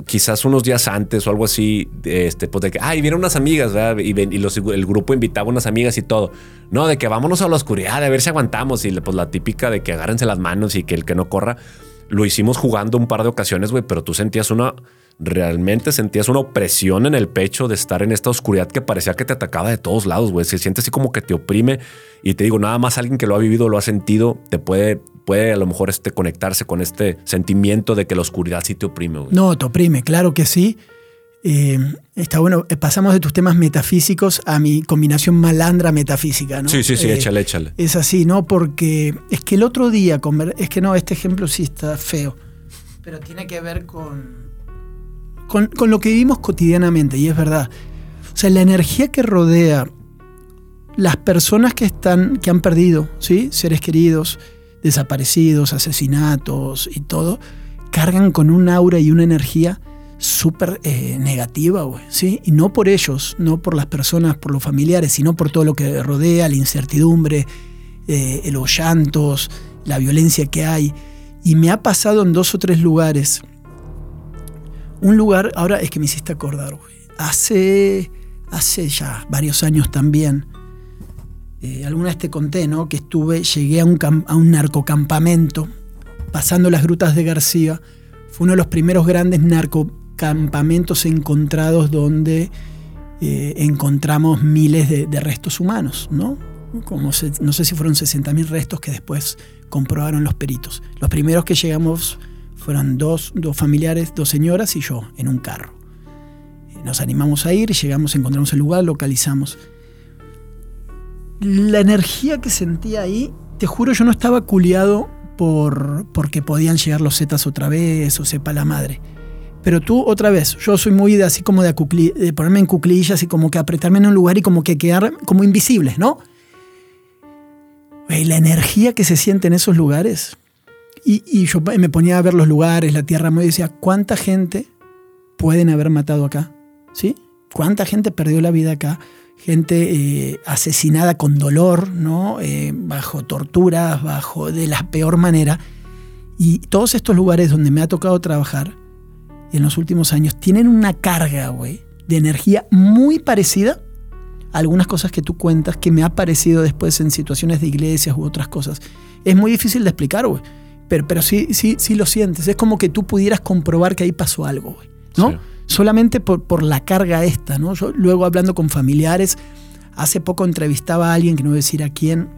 quizás unos días antes o algo así, este, pues de que, ay, vienen unas amigas, ¿verdad? Y, ven- y los- el grupo invitaba unas amigas y todo. No, de que vámonos a la oscuridad, a ver si aguantamos. Y pues la típica de que agárrense las manos y que el que no corra. Lo hicimos jugando un par de ocasiones, güey, pero tú sentías una, realmente sentías una opresión en el pecho de estar en esta oscuridad que parecía que te atacaba de todos lados, güey. Se siente así como que te oprime. Y te digo, nada más alguien que lo ha vivido, lo ha sentido, te puede, puede a lo mejor este, conectarse con este sentimiento de que la oscuridad sí te oprime, güey. No, te oprime, claro que sí. Eh, está bueno, eh, pasamos de tus temas metafísicos a mi combinación malandra metafísica, ¿no? Sí, sí, sí, Eh, échale, échale. Es así, ¿no? Porque es que el otro día, es que no, este ejemplo sí está feo, pero tiene que ver con, con, con lo que vivimos cotidianamente, y es verdad. O sea, la energía que rodea las personas que están, que han perdido, ¿sí? Seres queridos, desaparecidos, asesinatos y todo, cargan con un aura y una energía súper eh, negativa, güey, ¿sí? Y no por ellos, no por las personas, por los familiares, sino por todo lo que rodea, la incertidumbre, eh, los llantos, la violencia que hay. Y me ha pasado en dos o tres lugares. Un lugar, ahora es que me hiciste acordar, güey. Hace, hace ya varios años también, eh, alguna vez te conté, ¿no? Que estuve, llegué a un, narcocampamento, pasando las grutas de García. Fue uno de los primeros grandes narcocampamentos encontrados donde eh, encontramos miles de, restos humanos, ¿no? Como no sé si fueron 60.000 restos que después comprobaron los peritos. Los primeros que llegamos fueron dos, dos familiares, dos señoras y yo en un carro. Nos animamos a ir, llegamos, encontramos el lugar, localizamos la energía que sentía ahí, te juro, yo no estaba culiado por, porque podían llegar los zetas otra vez o sepa la madre. Pero tú, otra vez, yo soy muy de así como de, acucli- de ponerme en cuclillas y como que apretarme en un lugar y como que quedar como invisible, ¿no? La energía que se siente en esos lugares. Y, yo me ponía a ver los lugares, la tierra, y decía, ¿cuánta gente pueden haber matado acá? ¿Sí? ¿Cuánta gente perdió la vida acá? Gente eh, asesinada con dolor, ¿no? Eh, bajo torturas, bajo de la peor manera. Y todos estos lugares donde me ha tocado trabajar en los últimos años tienen una carga, güey, de energía muy parecida a algunas cosas que tú cuentas que me ha parecido después en situaciones de iglesias u otras cosas. Es muy difícil de explicar, güey. Pero, pero sí, sí, sí lo sientes. Es como que tú pudieras comprobar que ahí pasó algo, güey. ¿No? Sí. Solamente por, por la carga esta, ¿no? Yo luego hablando con familiares, hace poco entrevistaba a alguien, que no voy a decir a quién,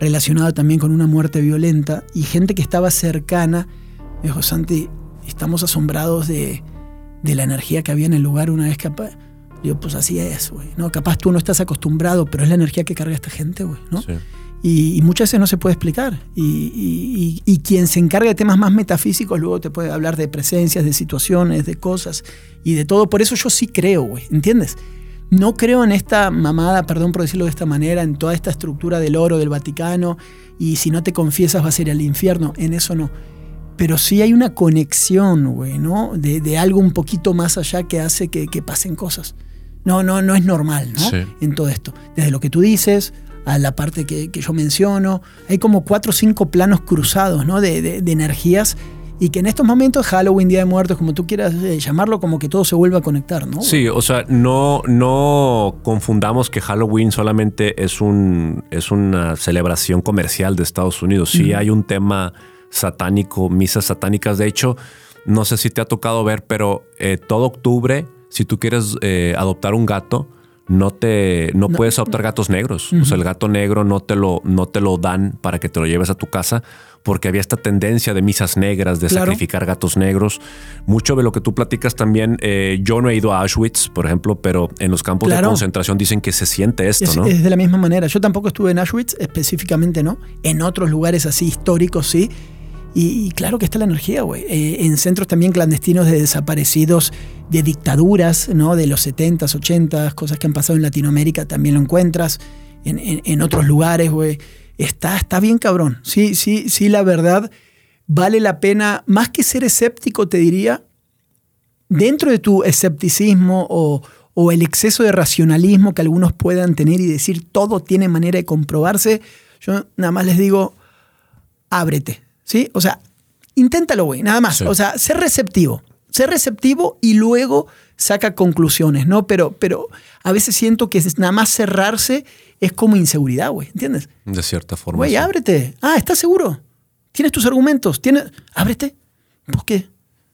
relacionado también con una muerte violenta, y gente que estaba cercana, me dijo, Santi, estamos asombrados de, de la energía que había en el lugar una vez capaz. Digo, pues así es, güey. ¿no? Capaz tú no estás acostumbrado, pero es la energía que carga esta gente, güey. ¿no? Sí. Y, y muchas veces no se puede explicar. Y, y- y- y quien se encarga de temas más metafísicos luego te puede hablar de presencias, de situaciones, de cosas y de todo. Por eso yo sí creo, güey. ¿Entiendes? No creo en esta mamada, perdón por decirlo de esta manera, en toda esta estructura del oro del Vaticano y si no te confiesas vas a ir al infierno. En eso no. Pero sí hay una conexión, güey, ¿no? De, de algo un poquito más allá que hace que, que pasen cosas. No, no, no es normal, ¿no? Sí. En todo esto. Desde lo que tú dices, a la parte que, que yo menciono. Hay como cuatro o cinco planos cruzados, ¿no? De, de- de energías. Y que en estos momentos, Halloween, Día de Muertos, como tú quieras eh, llamarlo, como que todo se vuelve a conectar, ¿no? Sí, o sea, no, no confundamos que Halloween solamente es, un, es una celebración comercial de Estados Unidos. Sí hay un tema satánico, misas satánicas. De hecho, no sé si te ha tocado ver, pero eh, todo octubre, si tú quieres eh, adoptar un gato, no te no, puedes adoptar gatos negros. O sea, el gato negro no te lo no te lo dan para que te lo lleves a tu casa porque había esta tendencia de misas negras, de Claro. sacrificar gatos negros. Mucho de lo que tú platicas también, eh, yo no he ido a Auschwitz, por ejemplo, pero en los campos de concentración dicen que se siente esto, Es, ¿no? es de la misma manera. Yo tampoco estuve en Auschwitz, específicamente no. En otros lugares así históricos, sí. Y, claro que está la energía, güey. Eh, en centros también clandestinos de desaparecidos de dictaduras, ¿no? De los 70s, 80s, cosas que han pasado en Latinoamérica, también lo encuentras. En, en- en otros lugares, güey. Está, está bien cabrón. Sí, sí, sí, la verdad. Vale la pena, más que ser escéptico, te diría, dentro de tu escepticismo o, o el exceso de racionalismo que algunos puedan tener y decir todo tiene manera de comprobarse, yo nada más les digo, ábrete, ¿sí? O sea, inténtalo, güey, nada más. Sí. O sea, ser receptivo, ser receptivo y luego saca conclusiones, ¿no? Pero, pero a veces siento que es nada más cerrarse es como inseguridad, güey, ¿entiendes? De cierta forma. Güey, sí. ábrete. Ah, ¿estás seguro? ¿Tienes tus argumentos? ¿Tienes... Ábrete. ¿Por qué?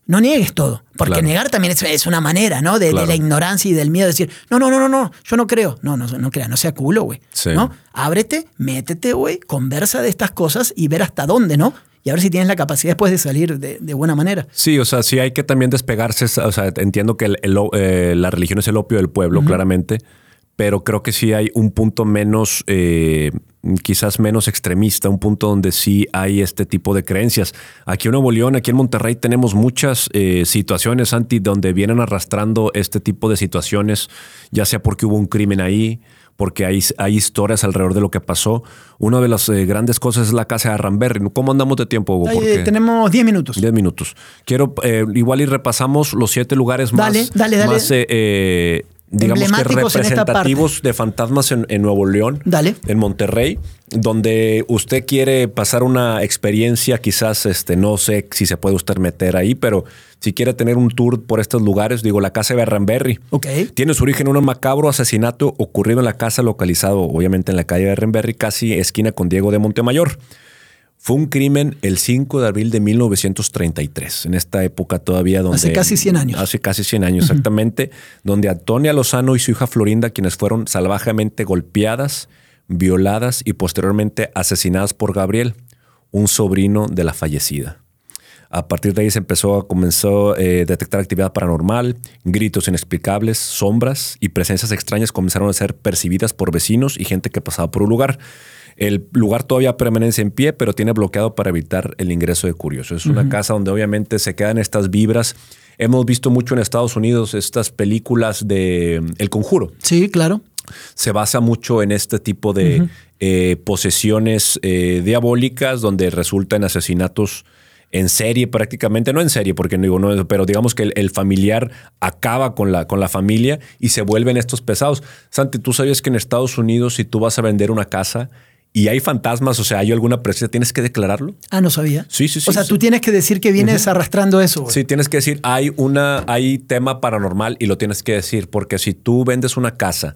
No niegues todo. Porque Claro. negar también es, es una manera, ¿no? De, la ignorancia y del miedo de decir, no, no, no, no, no, yo no creo. No, no, no crea, no sea culo, güey. Sí. ¿No? Ábrete, métete, güey, conversa de estas cosas y ver hasta dónde, ¿no? Y a ver si tienes la capacidad después de salir de, de buena manera. Sí, o sea, sí hay que también despegarse. O sea, entiendo que el- el- eh, la religión es el opio del pueblo, claramente, pero creo que sí hay un punto menos, eh, quizás menos extremista, un punto donde sí hay este tipo de creencias. Aquí en Nuevo León, aquí en Monterrey, tenemos muchas eh, situaciones, Santi, donde vienen arrastrando este tipo de situaciones, ya sea porque hubo un crimen ahí, porque hay, hay historias alrededor de lo que pasó. Una de las eh, grandes cosas es la casa de Arramberry. ¿Cómo andamos de tiempo, Hugo? Eh, tenemos 10 minutos. 10 minutos. Quiero, eh, igual y repasamos los siete lugares más, Dale, dale, dale. más eh, eh, digamos que representativos de fantasmas en, en Nuevo León, Dale. en Monterrey, donde usted quiere pasar una experiencia, quizás este, no sé si se puede usted meter ahí, pero si quiere tener un tour por estos lugares, digo, la casa de Berranberry. Ok. Tiene su origen en un macabro asesinato ocurrido en la casa localizado, obviamente en la calle de Renberry, casi esquina con Diego de Montemayor. Fue un crimen el 5 de abril de 1933, en esta época todavía donde... Hace casi 100 años. Hace casi 100 años, exactamente, donde Antonia Lozano y su hija Florinda, quienes fueron salvajemente golpeadas, violadas y posteriormente asesinadas por Gabriel, un sobrino de la fallecida. A partir de ahí se empezó a comenzó a eh, detectar actividad paranormal, gritos inexplicables, sombras y presencias extrañas comenzaron a ser percibidas por vecinos y gente que pasaba por un lugar. El lugar todavía permanece en pie, pero tiene bloqueado para evitar el ingreso de curiosos. Es una casa donde obviamente se quedan estas vibras. Hemos visto mucho en Estados Unidos estas películas de mm, El Conjuro. Sí, claro. Se basa mucho en este tipo de eh, posesiones eh, diabólicas donde resultan asesinatos en serie prácticamente, no en serie, porque no digo, no, pero digamos que el, el familiar acaba con la, con la familia y se vuelven estos pesados. Santi, ¿tú sabías que en Estados Unidos si tú vas a vender una casa y hay fantasmas, o sea, hay alguna presencia, tienes que declararlo? Ah, no sabía. Sí, sí, sí, O sea, sí. tú tienes que decir que vienes arrastrando eso. güey. Sí, tienes que decir, hay una, hay tema paranormal y lo tienes que decir, porque si tú vendes una casa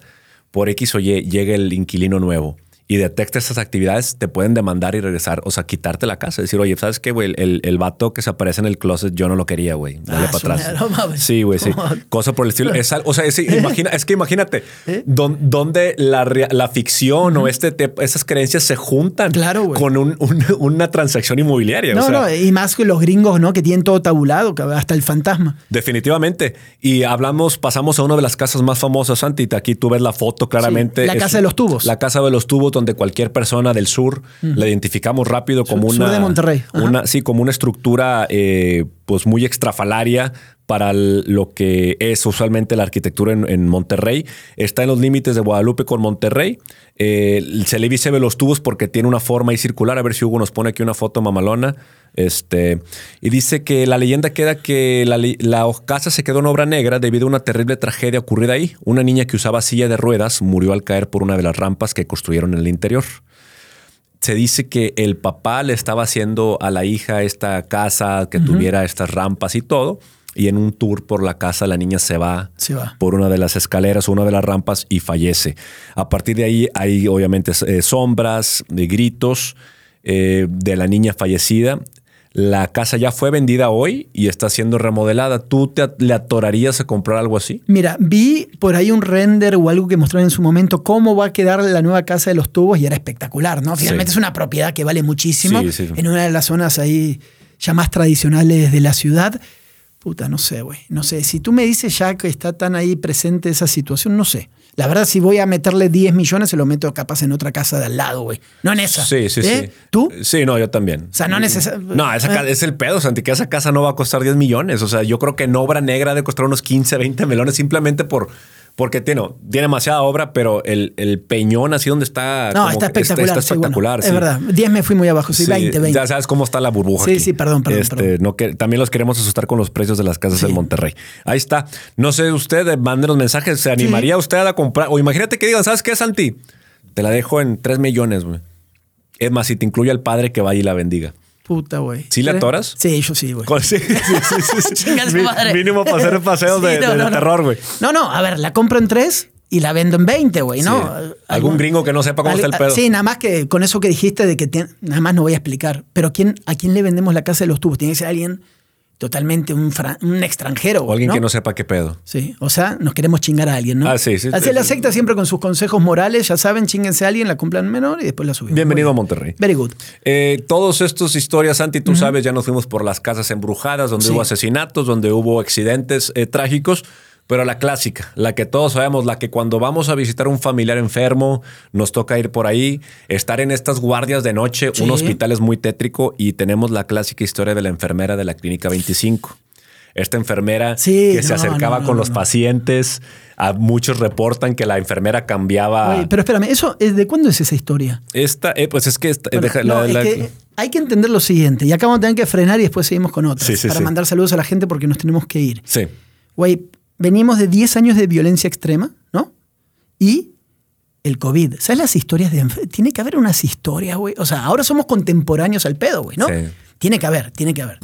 por X o Y, llega el inquilino nuevo y detecta estas actividades, te pueden demandar y regresar, o sea, quitarte la casa. Decir, oye, ¿sabes qué, güey? El, el, vato que se aparece en el closet, yo no lo quería, güey. Dale Ah, para su madre, atrás. sí, güey, sí. Cosa por el estilo. Es, o sea, es, imagina, es que imagínate, ¿Eh? don- donde la, la ficción o este te- esas creencias se juntan Claro, con un- un- una transacción inmobiliaria. No, o sea, no, y más que los gringos, ¿no? Que tienen todo tabulado, hasta el fantasma. Definitivamente. Y hablamos, pasamos a una de las casas más famosas, Santi. Aquí tú ves la foto claramente. Sí, la Es Casa de los Tubos. La casa de los tubos, donde cualquier persona del sur la identificamos rápido como Sur- una. sur de Monterrey. Una, sí, como una estructura eh, pues muy extrafalaria para lo que es usualmente la arquitectura en, en Monterrey. Está en los límites de Guadalupe con Monterrey. Eh, se le dice de los tubos porque tiene una forma ahí circular. A ver si Hugo nos pone aquí una foto mamalona. Este, y dice que la leyenda queda que la, casa se quedó en obra negra debido a una terrible tragedia ocurrida ahí. Una niña que usaba silla de ruedas murió al caer por una de las rampas que construyeron en el interior se dice que el papá le estaba haciendo a la hija esta casa que tuviera estas rampas y todo. Y en un tour por la casa la niña se va, Se va. por una de las escaleras o una de las rampas y fallece. A partir de ahí hay obviamente eh, sombras, de gritos eh, de la niña fallecida. La casa ya fue vendida hoy y está siendo remodelada. ¿Tú te, le atorarías a comprar algo así? Mira, vi por ahí un render o algo que mostraron en su momento cómo va a quedar la nueva casa de los tubos y era espectacular, ¿no? Finalmente Sí. es una propiedad que vale muchísimo Sí, sí. en una de las zonas ahí ya más tradicionales de la ciudad. Puta, no sé, güey. No sé. Si tú me dices ya que está tan ahí presente esa situación, no sé. La verdad, si voy a meterle 10 millones, se lo meto capaz en otra casa de al lado, güey. No en esa. Sí, sí, ¿Eh? sí. ¿Tú? Sí, no, yo también. O sea, no necesariamente. No, esa ca- es el pedo, Santi, que esa casa no va a costar 10 millones. O sea, yo creo que en obra negra de costar unos 15, 20 melones simplemente por. Porque tiene, tiene demasiada obra, pero el, el peñón así donde está. No, como está espectacular. Está, sí, bueno, espectacular. Es verdad. 10 me fui muy abajo, sí, Sí, 20, 20. Ya sabes cómo está la burbuja. Sí, aquí. sí, perdón, perdón, Este, perdón. No que, también los queremos asustar con los precios de las casas en Monterrey. Ahí está. No sé, usted, mándenos mensajes. ¿Se animaría usted a comprar? O imagínate que digan, ¿sabes qué, Santi? Te la dejo en 3 millones, güey. Es más, si te incluye al padre que vaya y la bendiga. Puta, güey. ¿Sí le atoras? Sí, yo sí, güey. Sí, sí, sí, madre. Mínimo para hacer paseos de, no, de- no, terror, güey. No, no, a ver, la compro en tres y la vendo en 20, güey, ¿no? Algún gringo que no sepa cómo está el pedo. Sí, nada más que con eso que dijiste de que tien- nada más no voy a explicar. Pero ¿quién, ¿a quién le vendemos la casa de los tubos? Tiene que ser alguien totalmente un, un extranjero. O alguien que no sepa qué pedo. Sí, o sea, nos queremos chingar a alguien, ¿no? Ah, sí, sí. Así la secta siempre con sus consejos morales, ya saben, chinguense a alguien, la cumplan menor y después la subimos. Bienvenido a. Monterrey. Very good. Eh, todos estos historias, Santi, tú sabes, ya nos fuimos por las casas embrujadas, donde Sí. hubo asesinatos, donde hubo accidentes eh, trágicos, pero la clásica, la que todos sabemos, la que cuando vamos a visitar un familiar enfermo, nos toca ir por ahí, estar en estas guardias de noche, Sí. un hospital es muy tétrico y tenemos la clásica historia de la enfermera de la Clínica 25. Esta enfermera Sí, que se acercaba no, no, con los pacientes, a muchos reportan que la enfermera cambiaba... Oye, pero espérame, ¿eso, es ¿de cuándo es esa historia? Esta, eh, pues es que esta- Bueno, deja- no, la- es la- que hay que entender lo siguiente, y acá vamos a tener que frenar y después seguimos con otras, Sí, sí, para mandar saludos a la gente porque nos tenemos que ir. Sí. Güey, venimos de 10 años de violencia extrema, ¿no? Y el COVID. ¿Sabes las historias de... Tiene que haber unas historias, güey. O sea, ahora somos contemporáneos al pedo, güey, ¿no? Sí. Tiene que haber, tiene que haber.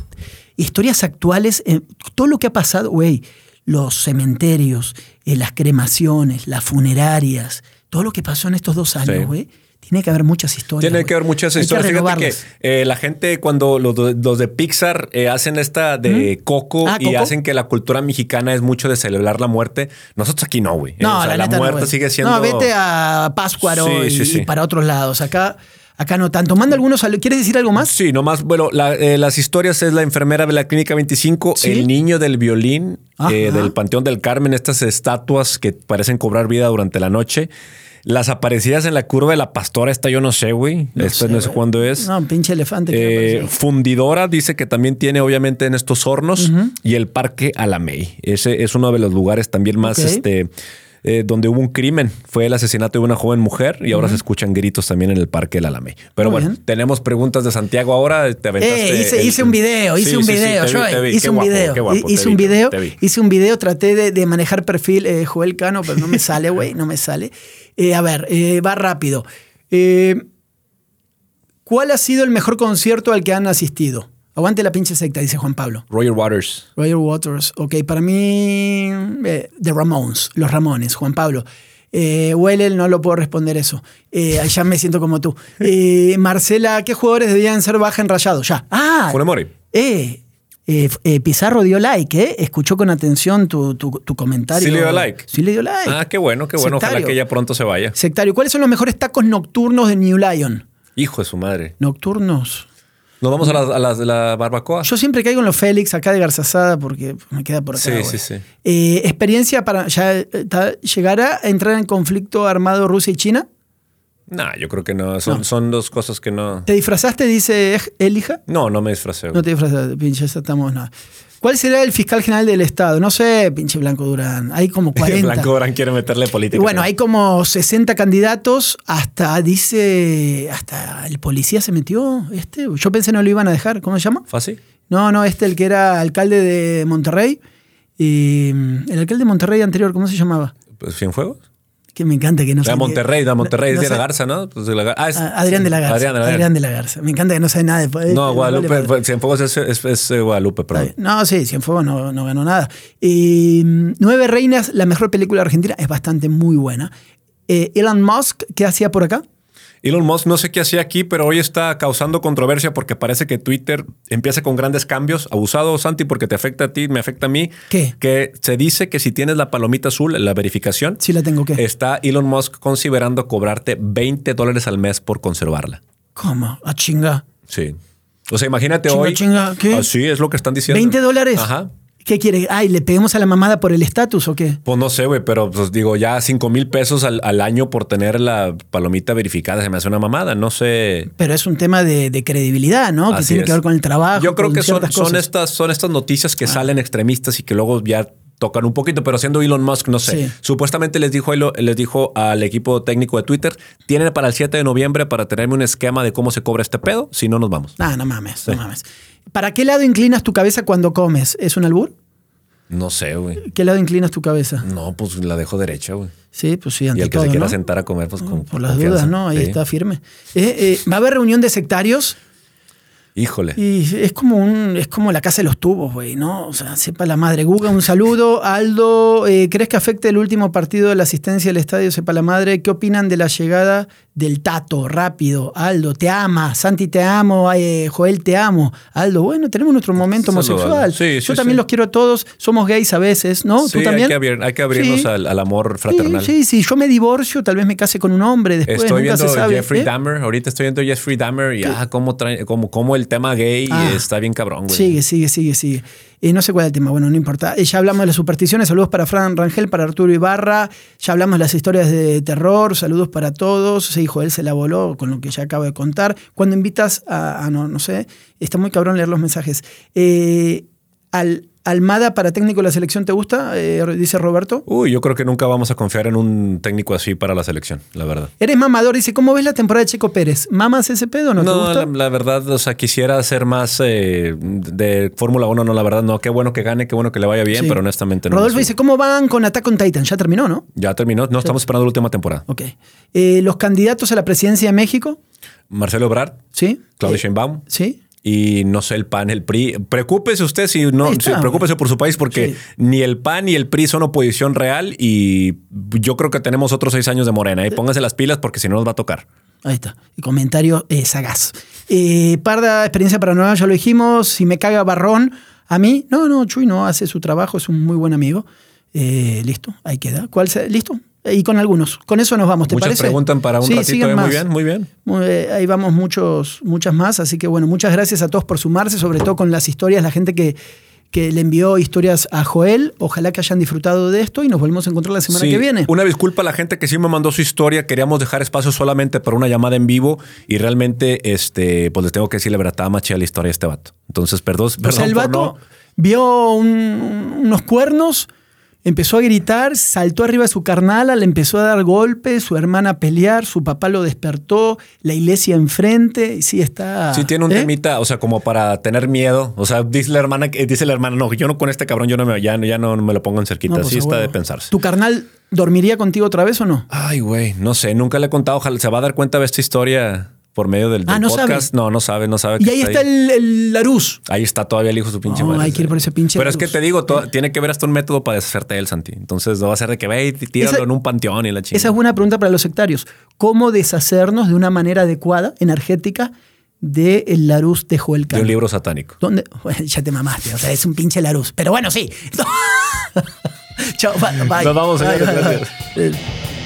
Historias actuales, eh, todo lo que ha pasado, güey, los cementerios, eh, las cremaciones, las funerarias, todo lo que pasó en estos dos años, güey. Tiene que haber muchas historias. Tiene que haber muchas historias. Fíjate que eh, la gente, cuando los, de- los de Pixar eh, hacen esta de Coco Ah, y ¿Coco? hacen que la cultura mexicana es mucho de celebrar la muerte, nosotros aquí no, güey. Eh, No, o sea, la, la neta no, muerte sigue siendo. No, vete a Páscuaro Sí, y, sí, sí. y para otros lados. Acá, Acá no tanto. Manda algunos saludos. ¿Quieres decir algo más? Sí, nomás, bueno, la- eh, las historias es la enfermera de la Clínica 25, Sí. el niño del violín eh, del Panteón del Carmen, estas estatuas que parecen cobrar vida durante la noche. Las aparecidas en la curva de la pastora, esta yo no sé, güey. Esta no sé cuándo es. No, pinche elefante. Eh, fundidora dice que también tiene obviamente en estos hornos y el parque Alamey. Ese es uno de los lugares también más este eh, donde hubo un crimen. Fue el asesinato de una joven mujer y ahora se escuchan gritos también en el parque El Alamey. Pero Muy bueno, bien. tenemos preguntas de Santiago ahora. Te aventaste Eh, hice, el- hice un video, hice Sí, un sí, sí, video, yo vi. hice un guapo, video, guapo, hice un vi, video, hice un video, traté de, de manejar perfil eh, Joel Cano, pero no me sale, güey, no me sale. Eh, a ver, eh, va rápido. Eh, ¿Cuál ha sido el mejor concierto al que han asistido? Aguante la pinche secta, dice Juan Pablo. Roger Waters. Roger Waters, ok, para mí, The Ramones, los Ramones, Juan Pablo. Eh, Wellel, no lo puedo responder eso. Eh, ya me siento como tú. Eh, Marcela, ¿qué jugadores debían ser baja en rayado? Ya. Ah, Funemori. eh, eh, eh, Pizarro dio like, ¿eh? Escuchó con atención tu, tu- tu comentario. Sí le dio like. Sí le dio like. Ah, qué bueno, qué bueno. Ojalá Sectario. que ella pronto se vaya. Sectario, ¿cuáles son los mejores tacos nocturnos de New Lion? Hijo de su madre. Nocturnos. Nos vamos a las a de la barbacoa. Yo siempre caigo en los Félix acá de Garzazada porque me queda por acá. Sí, sí, sí. Eh, experiencia para ya eh, ta- llegar a entrar en conflicto armado Rusia y China. Nah, yo creo que no. Son, No. son dos cosas que no. ¿Te disfrazaste? Dice Elija. No, no me disfracé. No te disfrazaste, pinche, estamos nada. ¿Cuál será el fiscal general del Estado? No sé, pinche Blanco Durán. Hay como 40. Blanco Durán quiere meterle política. Y bueno, hay como 60 candidatos, hasta dice, hasta el policía se metió, este, yo pensé no lo iban a dejar, ¿cómo se llama? ¿Fácil? No, no, este el que era alcalde de Monterrey, y mm, el alcalde de Monterrey anterior, ¿cómo se llamaba? Pues Cienfuegos. Que me encanta que no De sabe- Monterrey, de Monterrey, no es de la Garza, ¿no? Pues de la Gar- ah, es- Ah, Adrián de la Garza. Adrián de la Garza. Adrián de la Garza. Me encanta que no sabe nada de No, Guadalupe, Vale, vale. Cienfuegos es, es, es, eh, Guadalupe, perdón. No, sí, Cienfuegos no, no ganó nada. Mm, Nueve Reinas, la mejor película argentina, es bastante muy buena. Eh, Elon Musk, ¿qué hacía por acá? Elon Musk no sé qué hacía aquí, pero hoy está causando controversia porque parece que Twitter empieza con grandes cambios. Abusado, Santi, porque te afecta a ti, me afecta a mí. ¿Qué? Que se dice que si tienes la palomita azul, la verificación, Sí la tengo que. está Elon Musk considerando cobrarte 20 dólares al mes por conservarla. ¿Cómo? A chinga. Sí. O sea, imagínate Chinga, hoy. chinga, ¿qué? Así es lo que están diciendo. ¿20 dólares? Ajá. ¿Qué quiere? Ay, ¿le peguemos a la mamada por el estatus o qué? Pues no sé, güey, pero pues digo, ya 5 mil pesos al, al año por tener la palomita verificada se me hace una mamada. No sé. Pero es un tema de, de credibilidad, ¿no? que tiene es. que ver con el trabajo. Yo creo que son. Ah. estas, son estas noticias que salen extremistas y que luego ya tocan un poquito, pero siendo Elon Musk, no sé. Sí. Supuestamente les dijo, les dijo al equipo técnico de Twitter, tienen para el 7 de noviembre para tenerme un esquema de cómo se cobra este pedo, si no nos vamos. Ah, no mames, no mames. ¿Para qué lado inclinas tu cabeza cuando comes? ¿Es un albur? No sé, güey. ¿Qué lado inclinas tu cabeza? No, pues la dejo derecha, güey. Sí, pues sí, ante Y el que todo, se quiera ¿no? sentar a comer, pues con Por las confianza. dudas, ¿no? Ahí Sí. está firme. Eh, eh, ¿Va a haber reunión de sectarios? Híjole. Y es como un, es como la casa de los tubos, güey, ¿no? O sea, sepa la madre. Guga, un saludo. Aldo, eh, ¿crees que afecte el último partido de la asistencia al estadio? Sepa la madre. ¿Qué opinan de la llegada del Tato? Rápido. Aldo, te ama. Santi, te amo. Eh, Joel, te amo. Aldo, bueno, tenemos nuestro momento homosexual. Sí, Yo también sí. los quiero a todos. Somos gays a veces, ¿no? ¿Tú también? Hay que, abrir- hay que abrirnos al, al amor fraternal. Sí, sí, sí. Yo me divorcio, tal vez me case con un hombre después. Estoy nunca viendo se sabe. Jeffrey ¿eh? Dahmer. Ahorita estoy viendo Jeffrey Dahmer y ah, cómo, trae, cómo, cómo el tema gay Ah. está bien cabrón, güey. Sigue, sigue, sigue, sigue. Eh, no sé cuál es el tema, bueno, no importa. Eh, ya hablamos de las supersticiones, saludos para Fran Rangel, para Arturo Ibarra, ya hablamos de las historias de terror, saludos para todos. Sí, Joel se la voló con lo que ya acabo de contar. Cuando invitas a, a no, no sé, está muy cabrón leer los mensajes. Eh, al, Almada para técnico de la selección, ¿te gusta? Eh, dice Roberto. Uy, yo creo que nunca vamos a confiar en un técnico así para la selección, la verdad. Eres mamador, dice, ¿cómo ves la temporada de Checo Pérez? ¿Mamas ese pedo? ¿No, te No, gusta? la, la verdad, o sea, quisiera ser más eh, de Fórmula 1, no, la verdad, no. Qué bueno que gane, qué bueno que le vaya bien, Sí. pero honestamente no. Rodolfo dice. ¿cómo van con Attack on Titan? Ya terminó, ¿no? Ya terminó, no estamos esperando la última temporada. Ok. Eh, ¿Los candidatos a la presidencia de México? Marcelo Ebrard, ¿Sí? Claudia Eh, Sheinbaum ¿Sí? Y no sé, el PAN, el PRI. Preocúpese usted si no, sí, preocúpese por su país porque Sí. ni el PAN ni el PRI son oposición real y yo creo que tenemos otros seis años de Morena. Y pónganse las pilas porque si no nos va a tocar. Ahí está. Y comentario eh, sagaz. Eh, Parda, experiencia paranormal, ya lo dijimos. Si me caga Barrón, a mí, no, no, Chuy no hace su trabajo, es un muy buen amigo. Eh, listo, ahí queda. ¿Cuál se- ¿Listo? Y con algunos. Con eso nos vamos, ¿te Muchas parece? preguntan para un Sí, ratito. eh, Muy bien, muy bien. Eh, ahí vamos muchos, muchas más. Así que bueno, muchas gracias a todos por sumarse, sobre todo con las historias, la gente que, que le envió historias a Joel. Ojalá que hayan disfrutado de esto y nos volvemos a encontrar la semana Sí, que viene. Una disculpa a la gente que sí me mandó su historia. Queríamos dejar espacio solamente para una llamada en vivo y realmente, este, pues les tengo que decir la verdad, estaba más chida la historia de este vato. Entonces, perdón, o sea, perdón el por vato no- vio un- unos cuernos, empezó a gritar, saltó arriba de su carnala, le empezó a dar golpes, su hermana a pelear, su papá lo despertó, la iglesia enfrente, y sí está... Sí, tiene un ¿eh? temita, o sea, como para tener miedo. O sea, dice la hermana, que- dice la hermana, no, yo no con este cabrón, yo no me, ya, ya no me lo pongo en cerquita. No, pues, sí está de pensarse. ¿Tu carnal dormiría contigo otra vez o no? Ay, güey, no sé, nunca le he contado. Ojalá se va a dar cuenta de esta historia por medio del, Ah, del ¿no sabe? podcast. No, no sabe, no sabe. Y que ahí está ahí. el, el Larus. Ahí está todavía el hijo de su pinche No, madre. hay que ir por ese pinche Pero es que te digo, to- tiene que ver hasta un método para deshacerte de él, Santi. Entonces no va a ser de que ve y tíralo Esa- en un panteón y la chingada. Esa es buena pregunta para los sectarios. ¿Cómo deshacernos de una manera adecuada, energética, del el Larus de Joel de un libro satánico. ¿Dónde? Bueno, ya te mamaste, o sea, es un pinche Larus. Pero bueno, sí. Chao, bye. bye. Nos vamos, bye.